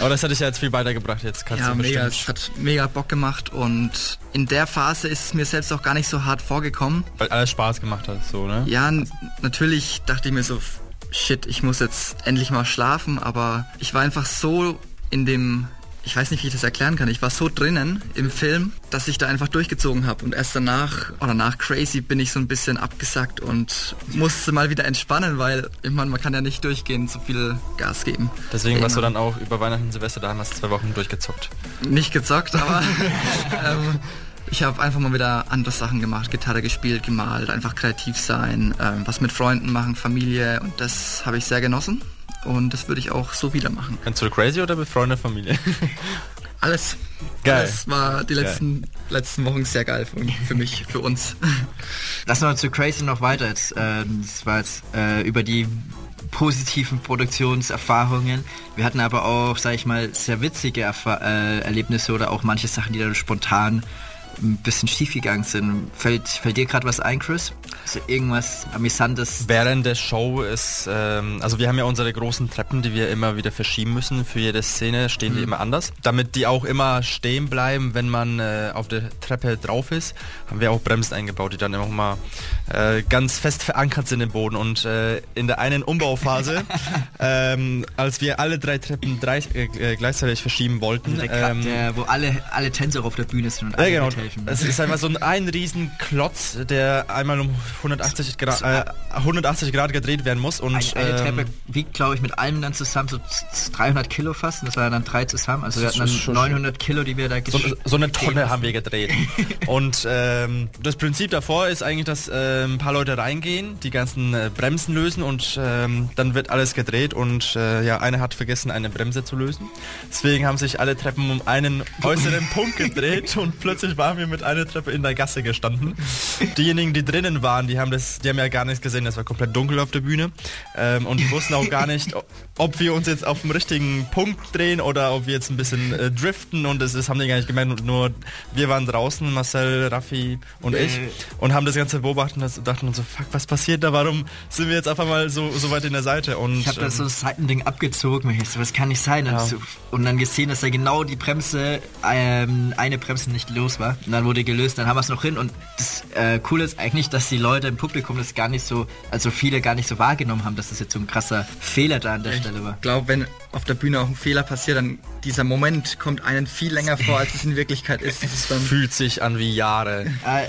aber das hat dich ja jetzt viel weitergebracht. Jetzt kannst ja, du mega, es hat mega Bock gemacht und in der Phase ist es mir selbst auch gar nicht so hart vorgekommen. Weil alles Spaß gemacht hat, so, ne? Ja, natürlich dachte ich mir so, shit, ich muss jetzt endlich mal schlafen, aber ich war einfach so in dem, ich weiß nicht, wie ich das erklären kann, ich war so drinnen im Film, dass ich da einfach durchgezogen habe und erst danach oder nach Crazy bin ich so ein bisschen abgesackt und musste mal wieder entspannen, weil ich meine, man kann ja nicht durchgehend so viel Gas geben. Deswegen warst du dann auch über Weihnachten und Silvester daheim, hast zwei Wochen durchgezockt. Nicht gezockt, aber <laughs> ähm, ich habe einfach mal wieder andere Sachen gemacht, Gitarre gespielt, gemalt, einfach kreativ sein, ähm, was mit Freunden machen, Familie. Und das habe ich sehr genossen und das würde ich auch so wieder machen. Kennst du Crazy oder befreundete Familie? <laughs> Alles. Geil. Alles war die letzten, letzten Wochen sehr geil für, für mich, für uns. <laughs> Lass mal zu Crazy noch weiter. Jetzt, ähm, das war jetzt äh, über die positiven Produktionserfahrungen. Wir hatten aber auch, sag ich mal, sehr witzige Erfa äh, Erlebnisse oder auch manche Sachen, die dann spontan ein bisschen schief gegangen sind. Fällt, fällt dir gerade was ein, Chris? So irgendwas Amüsantes. Während der Show ist, ähm, also wir haben ja unsere großen Treppen, die wir immer wieder verschieben müssen. Für jede Szene stehen Mhm. die immer anders. Damit die auch immer stehen bleiben, wenn man äh, auf der Treppe drauf ist, haben wir auch Bremsen eingebaut, die dann immer mal äh, ganz fest verankert sind im Boden. Und äh, in der einen Umbauphase, <laughs> ähm, als wir alle drei Treppen drei, äh, äh, gleichzeitig verschieben wollten, ähm, der, wo alle, alle Tänzer auf der Bühne sind und alle genau. Mithelfen. Es ist einfach so ein, ein riesen Klotz, der einmal um 180 Grad, äh, 180 Grad gedreht werden muss. Und, Eine, eine ähm, Treppe wiegt, glaube ich, mit allem dann zusammen so z- z- 300 Kilo fast. Und das war ja dann drei zusammen. Also wir hatten dann schon- 900 Kilo, die wir da so, so eine Tonne haben wir gedreht. <laughs> Und ähm, das Prinzip davor ist eigentlich, dass äh, ein paar Leute reingehen, die ganzen äh, Bremsen lösen und ähm, dann wird alles gedreht und äh, ja, einer hat vergessen, eine Bremse zu lösen. Deswegen haben sich alle Treppen um einen <laughs> äußeren Punkt gedreht und plötzlich waren wir mit einer Treppe in der Gasse gestanden. Diejenigen, die drinnen waren, die haben das, die haben ja gar nichts gesehen, das war komplett dunkel auf der Bühne ähm, und die wussten auch gar nicht, ob wir uns jetzt auf dem richtigen Punkt drehen oder ob wir jetzt ein bisschen äh, driften und das, das haben die gar nicht gemerkt. Und Nur wir waren draußen, Marcel, Raffi und ich und haben das Ganze beobachtet und dachten uns so, fuck, was passiert da? Warum sind wir jetzt auf einmal so, so weit in der Seite? Und Ich habe da so ähm, ein Seitending abgezogen. Ich so, das kann nicht sein. Und, Ja. so, und dann gesehen, dass da genau die Bremse, ähm, eine Bremse nicht los war. Und dann wurde gelöst. Dann haben wir es noch hin. Und das äh, Coole ist eigentlich, dass die Leute im Publikum das gar nicht so, also viele gar nicht so wahrgenommen haben, dass das jetzt so ein krasser Fehler da an der Stelle war. Ich glaube, wenn auf der Bühne auch ein Fehler passiert, dann dieser Moment kommt einen viel länger vor, als <laughs> es in Wirklichkeit ist. Das ist dann fühlt sich an wie Jahre. Äh,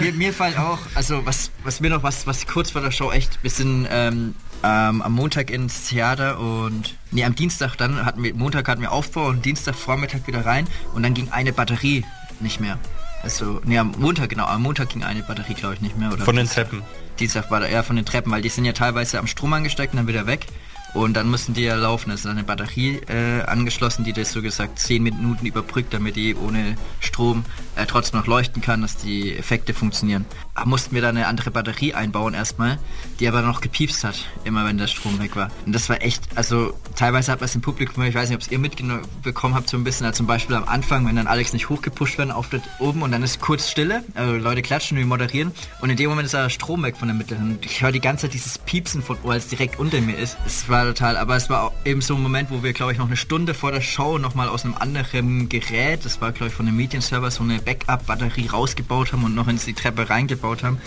mir, mir fällt auch, also was, was mir noch, was, was kurz vor der Show echt, wir sind ähm, ähm, am Montag ins Theater und, nee, am Dienstag dann hatten wir, Montag hatten wir Aufbau und Dienstag Vormittag wieder rein und dann ging eine Batterie nicht mehr. Also, nee, am Montag, genau, am Montag ging eine Batterie, glaube ich, nicht mehr. Oder Von den. Treppen. Dienstag war da eher von den Treppen, weil die sind ja teilweise am Strom angesteckt und dann wieder weg. Und dann müssen die ja laufen. Es ist eine Batterie äh, angeschlossen, die das so gesagt 10 Minuten überbrückt, damit die ohne Strom äh, trotzdem noch leuchten kann, dass die Effekte funktionieren. Da mussten wir dann eine andere Batterie einbauen erstmal, die aber noch gepiepst hat, immer wenn der Strom weg war. Und das war echt, also teilweise hat man es im Publikum, ich weiß nicht, ob es ihr mitbekommen habt, so ein bisschen, also zum Beispiel am Anfang, wenn dann Alex nicht hochgepusht werden, auf oben und dann ist kurz Stille, also Leute klatschen, wir moderieren und in dem Moment ist der Strom weg von der Mitte. Und ich höre die ganze Zeit dieses Piepsen von weil es direkt unter mir ist. Es war total, aber es war eben so ein Moment, wo wir, glaube ich, noch eine Stunde vor der Show nochmal aus einem anderen Gerät, das war, glaube ich, von einem Medienserver, so eine Backup-Batterie rausgebaut haben und noch in die Treppe reingebaut haben.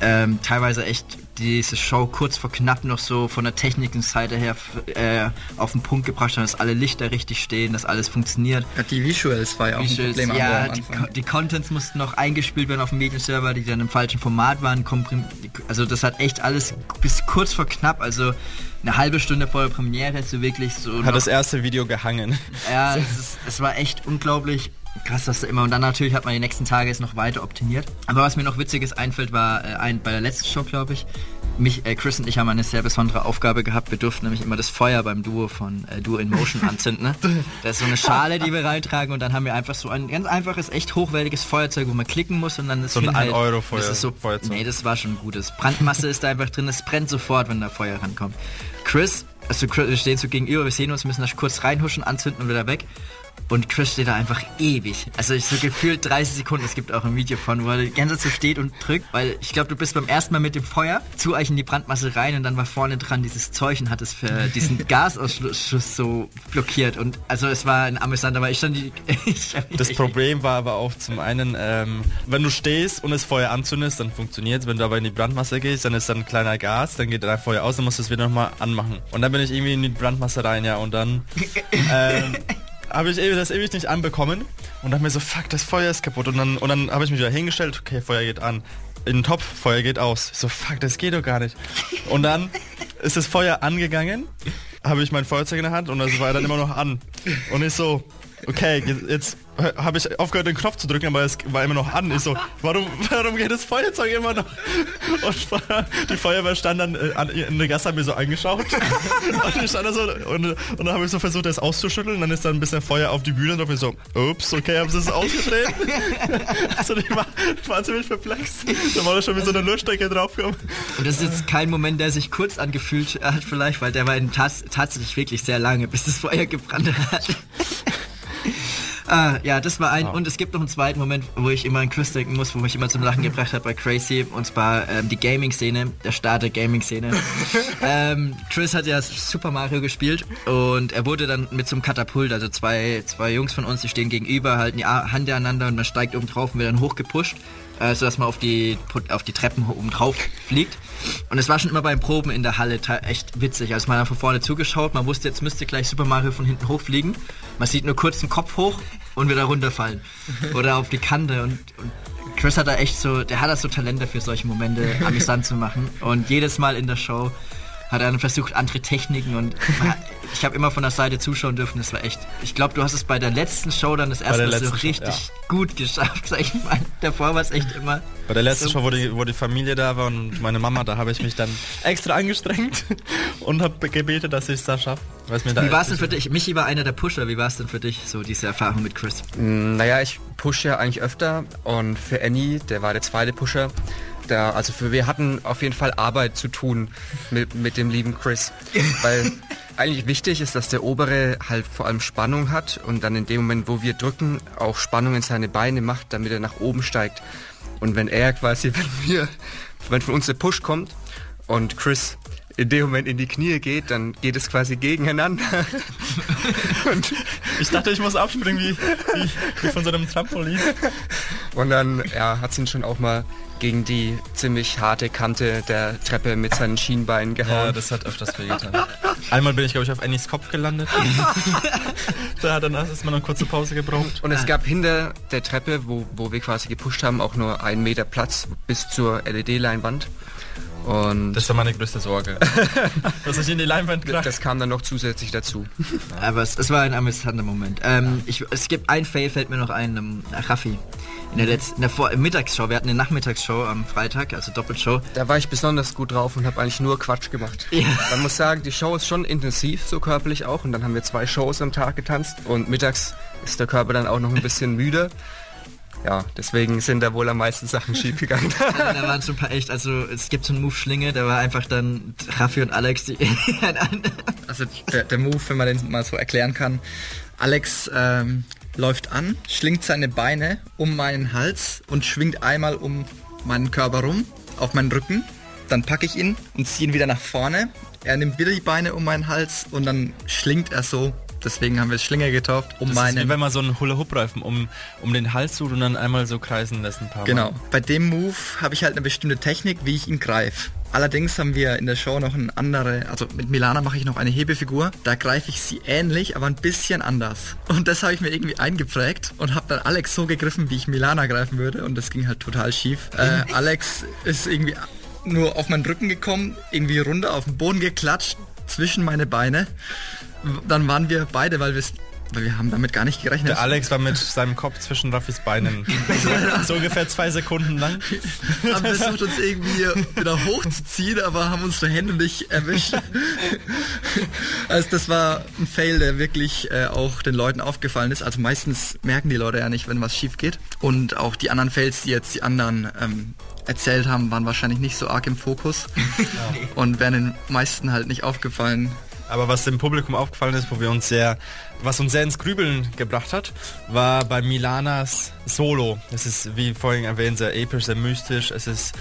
Ähm, teilweise echt diese Show kurz vor knapp noch so von der technischen Seite her äh, auf den Punkt gebracht haben, dass alle Lichter richtig stehen, dass alles funktioniert. ja, die Visuals war ja auch ein Visuals, Problem ja, am die, Anfang. Ko- die Contents mussten noch eingespielt werden auf dem Medienserver, die dann im falschen Format waren. Also das hat echt alles bis kurz vor knapp, also eine halbe Stunde vor der Premiere, so wirklich so. Hat das erste Video gehangen. ja, <laughs> es, ist, es war echt unglaublich krass, dass da immer. Und dann natürlich hat man die nächsten Tage es noch weiter optimiert. Aber was mir noch Witziges einfällt, war äh, ein, bei der letzten Show, glaube ich. Mich, äh, Chris und ich haben eine sehr besondere Aufgabe gehabt. Wir durften nämlich immer das Feuer beim Duo von äh, Duo in Motion anzünden. Ne? <laughs> Das ist so eine Schale, die wir reintragen und dann haben wir einfach so ein ganz einfaches, echt hochwertiges Feuerzeug, wo man klicken muss und dann das So ein hinhält. 1-Euro-Feuer- Das ist so, Feuerzeug. Nee, das war schon gutes. Brandmasse ist da einfach drin, es brennt sofort, wenn da Feuer rankommt. Chris, also Chris, wir stehen so gegenüber, wir sehen uns, müssen das kurz reinhuschen, anzünden und wieder weg. Und Chris steht da einfach ewig. Also ich so gefühlt 30 Sekunden. Es gibt auch ein Video von, wo er die ganze Zeit so steht und drückt. Weil ich glaube, du bist beim ersten Mal mit dem Feuer zu euch in die Brandmasse rein und dann war vorne dran dieses Zeug und hat es für diesen <laughs> Gasausschluss so blockiert. Und also es war ein amüsant, aber ich stand die... <laughs> ich Das Problem war aber auch zum einen, ähm, wenn du stehst und das Feuer anzündest, dann funktioniert Wenn du aber in die Brandmasse gehst, dann ist dann ein kleiner Gas, dann geht dein Feuer aus, dann musst du es wieder nochmal anmachen. Und dann bin ich irgendwie in die Brandmasse rein, ja, und dann <laughs> ähm, habe ich das ewig nicht anbekommen und dachte mir so, fuck, das Feuer ist kaputt. Und dann, und dann habe ich mich wieder hingestellt, okay, Feuer geht an. In den Topf, Feuer geht aus. Ich so, fuck, das geht doch gar nicht. Und dann ist das Feuer angegangen, habe ich mein Feuerzeug in der Hand und das war dann immer noch an. Und ich so, okay, jetzt habe ich aufgehört, den Knopf zu drücken, aber es war immer noch an. Ich so, warum, warum geht das Feuerzeug immer noch? Und die Feuerwehr stand dann äh, in der Gasse, hat mir so angeschaut. <laughs> Und ich stand da so, und, und dann habe ich so versucht, das auszuschütteln. Dann ist dann ein bisschen Feuer auf die Bühne und ich so, ups, okay, haben sie es ausgedreht? <laughs> also die war, war ziemlich perplex. Da war schon mit so einer Löschstrecke draufgekommen. Und das ist jetzt kein Moment, der sich kurz angefühlt hat vielleicht, weil der war tatsächlich wirklich sehr lange, bis das Feuer gebrannt hat. Ah, ja, das war ein. Und es gibt noch einen zweiten Moment, wo ich immer an Chris denken muss, wo ich immer zum Lachen gebracht habe bei Crazy. Und zwar ähm, die Gaming-Szene, der Start der Gaming-Szene. <laughs> ähm, Chris hat ja Super Mario gespielt und er wurde dann mit so einem Katapult, also zwei, zwei Jungs von uns, die stehen gegenüber, halten die Hand aneinander und man steigt oben drauf und wird dann hochgepusht, äh, sodass man auf die, auf die Treppen oben drauf fliegt. Und es war schon immer beim Proben in der Halle echt witzig. Also man hat von vorne zugeschaut, man wusste, jetzt müsste gleich Super Mario von hinten hochfliegen. Man sieht nur kurz den Kopf hoch und wieder runterfallen. <laughs> Oder auf die Kante. Und, und Chris hat da echt so, der hat da so Talent dafür, solche Momente amüsant zu machen. Und jedes Mal in der Show hat er dann versucht, andere Techniken und man- <laughs> ich habe immer von der Seite zuschauen dürfen, das war echt. Ich glaube, du hast es bei der letzten Show dann das erste Mal so richtig gut geschafft, <laughs> sag ich mal. Davor war es echt immer. Bei der letzten so- Show, wo die, wo die Familie da war und meine Mama, da habe ich mich dann extra angestrengt <laughs> und habe gebetet, dass ich es da schaffe. Wie war es denn für dich? Michi war einer der Pusher. Wie war es denn für dich, so diese Erfahrung mit Chris? Mm, Naja, ich pushe ja eigentlich öfter und für Annie, der war der zweite Pusher, da, also für wir hatten auf jeden Fall Arbeit zu tun mit, mit dem lieben Chris. Weil <laughs> eigentlich wichtig ist, dass der obere halt vor allem Spannung hat und dann in dem Moment, wo wir drücken, auch Spannung in seine Beine macht, damit er nach oben steigt. Und wenn er quasi, <laughs> wenn wir, wenn von uns der Push kommt und Chris in dem Moment in die Knie geht, dann geht es quasi gegeneinander. <laughs> und Ich dachte, ich muss abspringen wie, wie, wie von so einem Trampolin. Und dann ja, hat ihn schon auch mal gegen die ziemlich harte Kante der Treppe mit seinen Schienbeinen gehauen. Ja, das hat öfters wehgetan. Einmal bin ich, glaube ich, auf Annies Kopf gelandet. <laughs> da hat dann erstmal eine kurze Pause gebraucht. und es gab hinter der Treppe, wo, wo wir quasi gepusht haben, auch nur einen Meter Platz bis zur LED-Leinwand. Und Das war meine größte Sorge. <laughs> Dass ich in die Leinwand krach. das kam dann noch zusätzlich dazu. Aber es, es war ein amüsanter Moment. Ähm, ich, es gibt ein Fail, fällt mir noch ein, ähm, Raffi. In der letzten, in der Vor Mittagsshow, wir hatten eine Nachmittagsshow am Freitag, also Doppelshow. Da war ich besonders gut drauf und habe eigentlich nur Quatsch gemacht. Ja. Man muss sagen, die Show ist schon intensiv, so körperlich auch. Und dann haben wir zwei Shows am Tag getanzt und mittags ist der Körper dann auch noch ein bisschen müde. Ja, deswegen sind da wohl am meisten Sachen schiefgegangen. <laughs> da waren so ein paar echt, also es gibt so einen Move Schlinge, da war einfach dann Raffi und Alex, die <laughs> Also der, der Move, wenn man den mal so erklären kann. Alex ähm, läuft an, schlingt seine Beine um meinen Hals und schwingt einmal um meinen Körper rum, auf meinen Rücken. Dann packe ich ihn und ziehe ihn wieder nach vorne. Er nimmt wieder die Beine um meinen Hals und dann schlingt er so. Deswegen haben wir es Schlinge getauft, um Das ist wie meinen... wenn man so einen Hula-Hoop-Reifen um, um den Hals tut und dann einmal so kreisen lässt ein paar Genau. Mal. Bei dem Move habe ich halt eine bestimmte Technik, wie ich ihn greife. Allerdings haben wir in der Show noch eine andere, also mit Milana mache ich noch eine Hebefigur. Da greife ich sie ähnlich, aber ein bisschen anders. Und das habe ich mir irgendwie eingeprägt und habe dann Alex so gegriffen, wie ich Milana greifen würde. Und das ging halt total schief. Äh, Alex ist irgendwie nur auf meinen Rücken gekommen, irgendwie runter auf den Boden geklatscht, zwischen meine Beine. Dann waren wir beide, weil wir weil wir haben damit gar nicht gerechnet. Der Alex war mit seinem Kopf zwischen Raffis Beinen. <laughs> so ungefähr zwei Sekunden lang. haben versucht, uns irgendwie wieder hochzuziehen, aber haben unsere Hände nicht erwischt. Also das war ein Fail, der wirklich äh, auch den Leuten aufgefallen ist. Also meistens merken die Leute ja nicht, wenn was schief geht. Und auch die anderen Fails, die jetzt die anderen ähm, erzählt haben, waren wahrscheinlich nicht so arg im Fokus. <laughs> Und wären den meisten halt nicht aufgefallen. Aber was dem Publikum aufgefallen ist, wo wir uns sehr, was uns sehr ins Grübeln gebracht hat, war bei Milanas Solo. Es ist, wie vorhin erwähnt, sehr episch, sehr mystisch. Es ist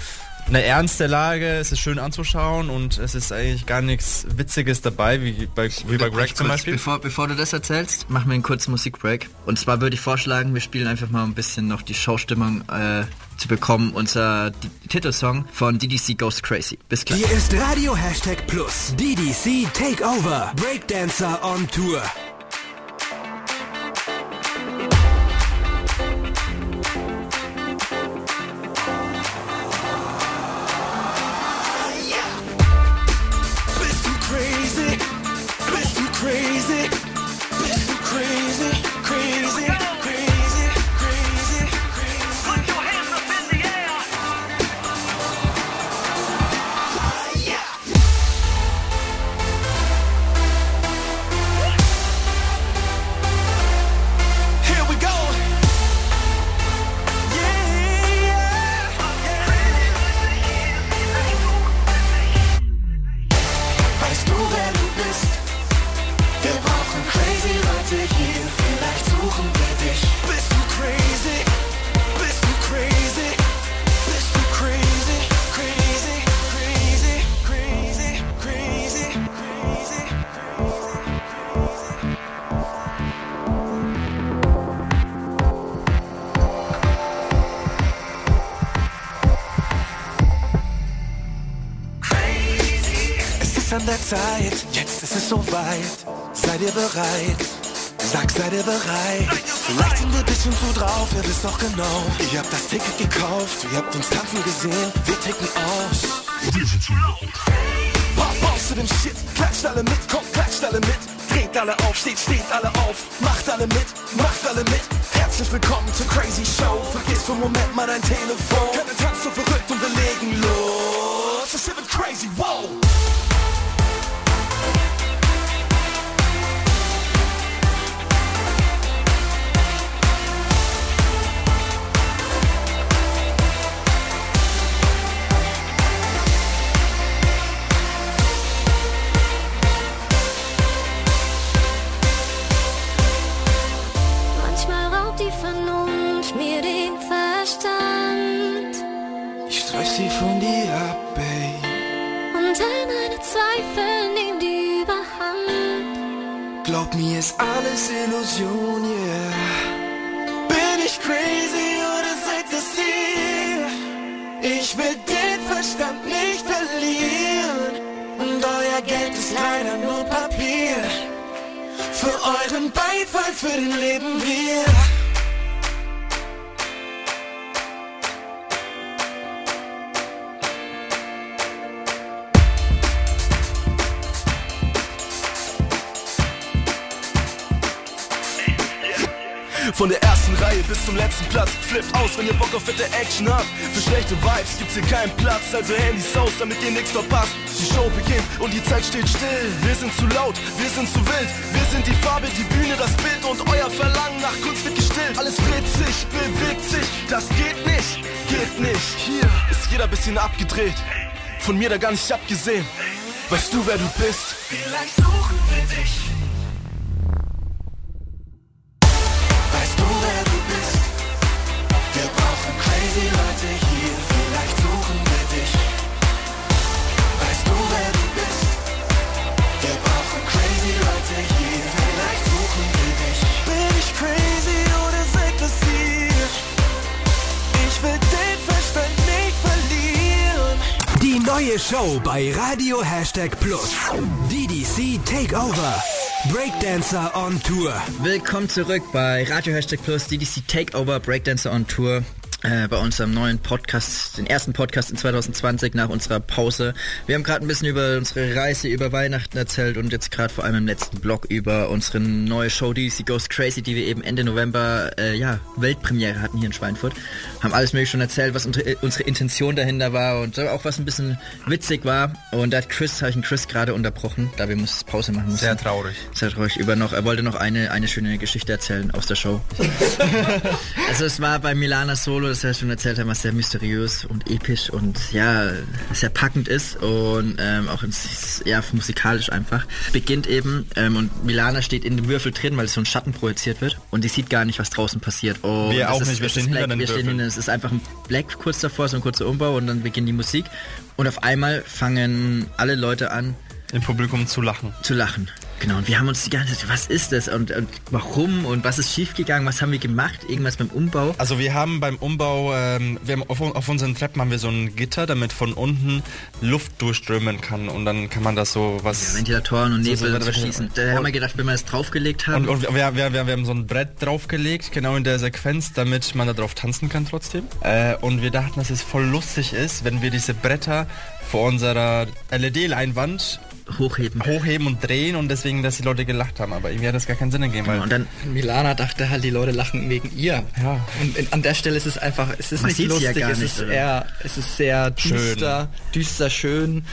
eine ernste Lage, es ist schön anzuschauen und es ist eigentlich gar nichts Witziges dabei, wie bei, wie bei Greg zum Beispiel. Bevor, bevor du das erzählst, machen wir einen kurzen Musikbreak. Und zwar würde ich vorschlagen, wir spielen einfach mal ein bisschen noch die Showstimmung äh, zu bekommen. Unser D Titelsong von DDC Goes Crazy. Bis gleich. Hier ist Radio Hashtag Plus. DDC Takeover. Breakdancer on Tour. Ihr bereit? Sag, seid ihr bereit? Vielleicht sind wir bisschen zu drauf, ihr wisst doch genau. Ihr habt das Ticket gekauft, ihr habt uns tanzen gesehen, wir ticken aus. Wir sind zu laut. Baust zu dem Shit, klatscht alle mit, kommt, klatscht alle mit. Dreht alle auf, steht, steht alle auf. Macht alle mit, macht alle mit. Herzlich willkommen zur Crazy Show. Vergiss für einen Moment mal dein Telefon. Keine Tanz so verrückt und wir legen los. Hier wird crazy, wow. Alles Illusion, yeah. Bin ich crazy oder seid das ihr? Ich will den Verstand nicht verlieren. Und euer Geld ist leider nur Papier. Für euren Beifall, für den Leben wir. Von der ersten Reihe bis zum letzten Platz. Flippt aus, wenn ihr Bock auf fette Action habt. Für schlechte Vibes gibt's hier keinen Platz. Also Handys aus, damit ihr nichts verpasst. Die Show beginnt und die Zeit steht still. Wir sind zu laut, wir sind zu wild. Wir sind die Farbe, die Bühne, das Bild Und euer Verlangen nach Kunst wird gestillt. Alles dreht sich, bewegt sich. Das geht nicht, geht nicht. Hier ist jeder bisschen abgedreht. Von mir da gar nicht abgesehen. Weißt du, wer du bist? Vielleicht suchen wir dich neue Show bei Radio Hashtag Plus. DDC Takeover. Breakdancer on Tour. Willkommen zurück bei Radio Hashtag Plus DDC Takeover Breakdancer on Tour. Äh, bei unserem neuen Podcast, den ersten Podcast in 2020 nach unserer Pause. Wir haben gerade ein bisschen über unsere Reise über Weihnachten erzählt und jetzt gerade vor allem im letzten Blog über unsere neue Show DDC Goes Crazy, die wir eben Ende November äh, ja Weltpremiere hatten hier in Schweinfurt. Haben alles mögliche schon erzählt, was unsere, unsere Intention dahinter war und auch was ein bisschen witzig war. Und da hat Chris, habe ich einen Chris gerade unterbrochen, da wir muss Pause machen mussten. Sehr traurig. Sehr traurig. Über noch, er wollte noch eine, eine schöne Geschichte erzählen aus der Show. <laughs> also es war bei Milana Solo, das wir schon erzählt haben, was sehr mysteriös und episch und ja, sehr packend ist und ähm, auch ins, ja, musikalisch einfach. Beginnt eben ähm, und Milana steht in dem Würfel drin, weil es so ein Schatten projiziert wird und die sieht gar nicht, was draußen passiert. Und Wir auch ist, nicht, wir stehen hinter den wir stehen Würfeln. hinter, es ist einfach ein Black kurz davor, so ein kurzer Umbau und dann beginnt die Musik und auf einmal fangen alle Leute an, Im Publikum zu lachen. zu lachen. Genau, und wir haben uns die ganze Zeit, was ist das und, und warum und was ist schiefgegangen, was haben wir gemacht, irgendwas beim Umbau. Also wir haben beim Umbau, ähm, wir haben auf, auf unseren Treppen haben wir so ein Gitter, damit von unten Luft durchströmen kann und dann kann man das so was... Ventilatoren und So- Nebel so- und verschließen. Da haben wir gedacht, wenn wir das draufgelegt haben, Und, und wir, wir, wir, wir haben so ein Brett draufgelegt, genau in der Sequenz, damit man da drauf tanzen kann trotzdem. Äh, und wir dachten, dass es voll lustig ist, wenn wir diese Bretter vor unserer LED-Leinwand hochheben. hochheben und drehen und deswegen, dass die Leute gelacht haben. Aber irgendwie hat das gar keinen Sinn gegeben. Weil und dann Milana dachte halt, die Leute lachen wegen ihr. Ja. Und in, an der Stelle ist es einfach, es ist Man nicht ja lustig, gar es, nicht, ist eher, es ist sehr Schön. düster, düster schön,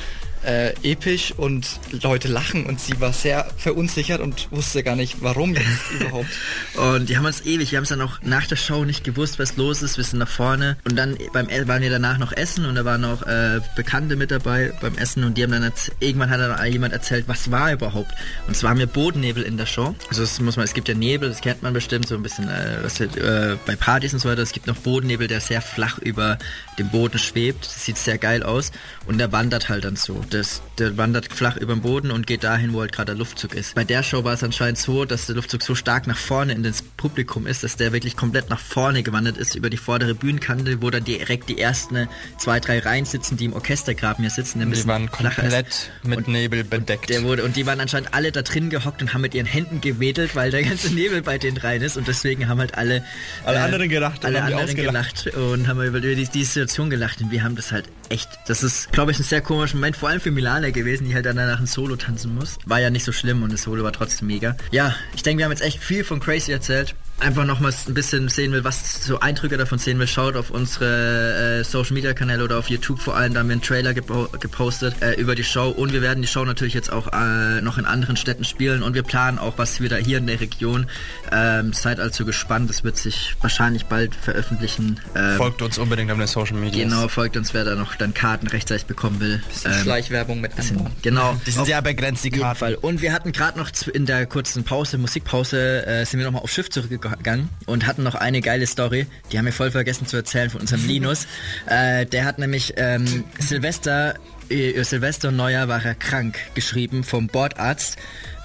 äh, episch und Leute lachen und sie war sehr verunsichert und wusste gar nicht, warum jetzt <laughs> überhaupt. Und die haben uns ewig, wir haben es dann auch nach der Show nicht gewusst, was los ist, wir sind nach vorne. Und dann beim waren wir danach noch essen und da waren auch äh, Bekannte mit dabei beim Essen und die haben dann irgendwann hat dann jemand erzählt, was war überhaupt. Und zwar haben wir Bodennebel in der Show. Also das muss man, es gibt ja Nebel, das kennt man bestimmt, so ein bisschen äh, was, äh, bei Partys und so weiter. Es gibt noch Bodennebel, der sehr flach über dem Boden schwebt. Das sieht sehr geil aus und der wandert halt dann so. das, der wandert flach über den Boden und geht dahin, wo halt gerade der Luftzug ist. Bei der Show war es anscheinend so, dass der Luftzug so stark nach vorne in das Publikum ist, dass der wirklich komplett nach vorne gewandert ist, über die vordere Bühnenkante, wo dann direkt die ersten zwei, drei Reihen sitzen, die im Orchestergraben hier sitzen. der Die waren komplett ist. mit Nebel bedeckt. Der wurde, und die waren anscheinend alle da drin gehockt und haben mit ihren Händen gewedelt, weil der ganze Nebel bei denen rein ist und deswegen haben halt alle Alle anderen gelacht und alle anderen gelacht und haben über die, die Situation gelacht und wir haben das halt echt, das ist glaube ich ein sehr komischer Moment, vor allem für Milana gewesen, die halt dann danach ein Solo tanzen muss. War ja nicht so schlimm und das Solo war trotzdem mega. Ja, ich denke, wir haben jetzt echt viel von Crazy erzählt. Einfach nochmals ein bisschen sehen will, was so Eindrücke davon sehen will, schaut auf unsere äh, Social Media Kanäle oder auf YouTube vor allem, da haben wir einen Trailer gepo gepostet äh, über die Show und wir werden die Show natürlich jetzt auch äh, noch in anderen Städten spielen und wir planen auch was wieder hier in der Region. Ähm, seid also gespannt, es wird sich wahrscheinlich bald veröffentlichen. Ähm, Folgt uns unbedingt auf den Social Media. Genau, folgt uns, wer da noch dann Karten rechtzeitig bekommen will. Bisschen Ähm, Schleichwerbung mit einbauen. Genau. Die sind Auf sehr begrenzt, die Karten. Fall. Und wir hatten gerade noch in der kurzen Pause, Musikpause, äh, sind wir nochmal aufs Schiff zurückgegangen und hatten noch eine geile Story. Die haben wir voll vergessen zu erzählen von unserem Linus. <laughs> äh, der hat nämlich ähm, Silvester, äh, Silvester und Neujahr war er krank geschrieben vom Bordarzt.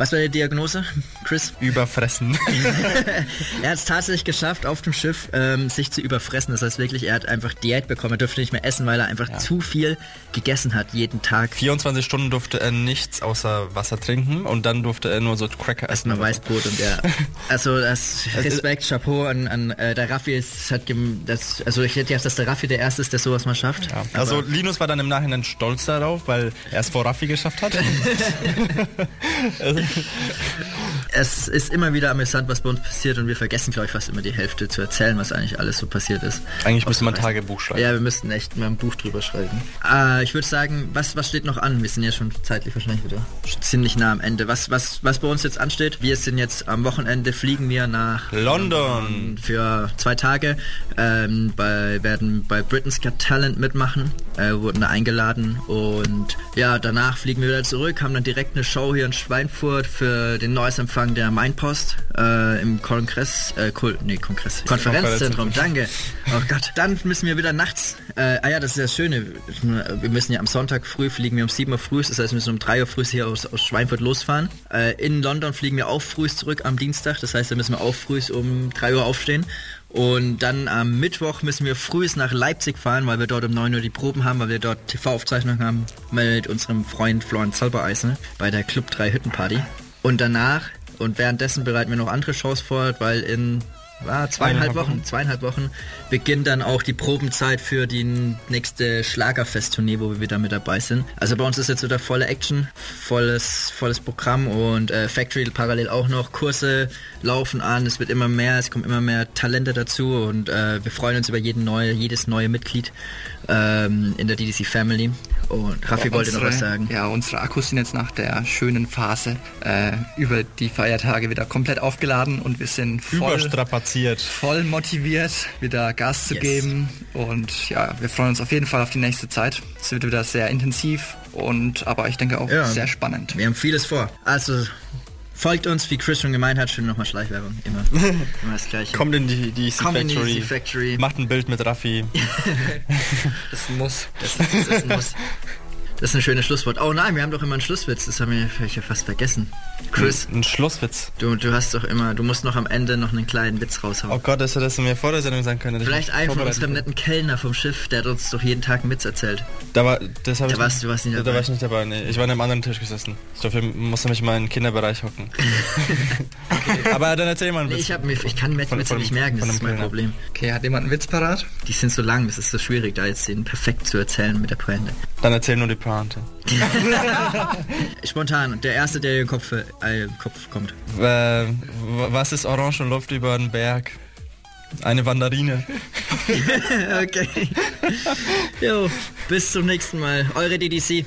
Was war die Diagnose, Chris? Überfressen. <laughs> er hat es tatsächlich geschafft, auf dem Schiff ähm, sich zu überfressen. Das heißt wirklich, er hat einfach Diät bekommen. Er durfte nicht mehr essen, weil er einfach zu viel gegessen hat, jeden Tag. 24 Stunden durfte er nichts außer Wasser trinken und dann durfte er nur so Cracker essen. Erstmal Weißbrot und der. <laughs> Also das Respekt, Chapeau an, an äh, der Raffi. Hat gem- das, also ich hätte gedacht, dass der Raffi der Erste ist, der sowas mal schafft. Ja. Also Linus war dann im Nachhinein stolz darauf, weil er es vor Raffi geschafft hat. <laughs> <laughs> Es ist immer wieder amüsant, was bei uns passiert und wir vergessen, glaube ich, fast immer die Hälfte zu erzählen, was eigentlich alles so passiert ist. Eigentlich müsste man ein. Tagebuch schreiben. Ja, wir müssten echt mal ein Buch drüber schreiben. Äh, ich würde sagen, was, was steht noch an? Wir sind ja schon zeitlich wahrscheinlich wieder ziemlich nah am Ende. Was, was, was bei uns jetzt ansteht, wir sind jetzt am Wochenende, fliegen wir nach London. für zwei Tage, ähm, bei, werden bei Britain's Got Talent mitmachen, äh, wurden da eingeladen und ja, danach fliegen wir wieder zurück, haben dann direkt eine Show hier in Schweinfurt für den Neuesempfang der Mainpost äh, im Kongress, äh, Kul nee, Kongress, Konferenzzentrum, danke. Oh Gott, dann müssen wir wieder nachts, äh, ah ja, das ist das Schöne, wir müssen ja am Sonntag früh fliegen wir um 7 Uhr früh, das heißt wir müssen um 3 Uhr früh hier aus, aus Schweinfurt losfahren. Äh, in London fliegen wir auch früh zurück am Dienstag, das heißt da müssen wir auch früh um 3 Uhr aufstehen. Und dann am Mittwoch müssen wir frühs nach Leipzig fahren, weil wir dort um 9 Uhr die Proben haben, weil wir dort TV-Aufzeichnungen haben mit unserem Freund Florian Zolbereisen bei der Club 3 Hüttenparty. Und danach und währenddessen bereiten wir noch andere Shows vor, weil in ah, zweieinhalb Wochen, zweieinhalb Wochen beginnt dann auch die Probenzeit für die nächste Schlagerfest-Tournee, wo wir wieder mit dabei sind. Also bei uns ist jetzt wieder volle Action, volles, volles Programm und äh, Factory parallel auch noch. Kurse laufen an, es wird immer mehr, es kommen immer mehr Talente dazu und äh, wir freuen uns über jeden neue, jedes neue Mitglied ähm, in der DDC Family. Und Raffi Ja, wollte noch unsere- was sagen. Ja, unsere Akkus sind jetzt nach der schönen Phase äh, über die Feiertage wieder komplett aufgeladen und wir sind voll, Überstrapaziert. voll motiviert, wieder Gas zu Yes. geben. Und ja, wir freuen uns auf jeden Fall auf die nächste Zeit. Es wird wieder sehr intensiv und aber ich denke auch Ja. sehr spannend. Wir haben vieles vor. Also folgt uns, wie Chris schon gemeint hat, schön nochmal Schleichwerbung. Immer, <laughs> immer das gleiche. Kommt in die, die Kommt in die Factory. Factory. Macht ein Bild mit Raffi. <laughs> <laughs> Das muss. Das, das, ist ein Muss. Das ist ein schönes Schlusswort. Oh nein, wir haben doch immer einen Schlusswitz. Das haben wir vielleicht ja fast vergessen. Chris, Ein Schlusswitz. du, du hast doch immer, du musst noch am Ende noch einen kleinen Witz raushauen. Oh Gott, das hättest du mir vor der Sendung sagen können. dass ich Vielleicht einen von unserem kann. netten Kellner vom Schiff, der hat uns doch jeden Tag einen Witz erzählt. Da war, das Da ich warst du- warst nicht Da dabei. war ich nicht dabei, nee. Ich war an einem anderen Tisch gesessen. Dafür musste mich mal in den Kinderbereich hocken. <laughs> Aber dann erzähl mal einen Nee, Witz. ich, hab mir, ich kann mir Witze von- nicht merken, das ist mein Kellner. Problem. Okay, hat jemand einen Witz parat? Die sind so lang, das ist so schwierig, da jetzt den perfekt zu erzählen mit der Pointe. Dann erzähl nur die Pointe. <laughs> Spontan, der erste, der in den Kopf, äh, im Kopf kommt. Äh, was ist orange und läuft über den Berg? Eine Wanderine. <laughs> okay. Jo, bis zum nächsten Mal. Eure DDC.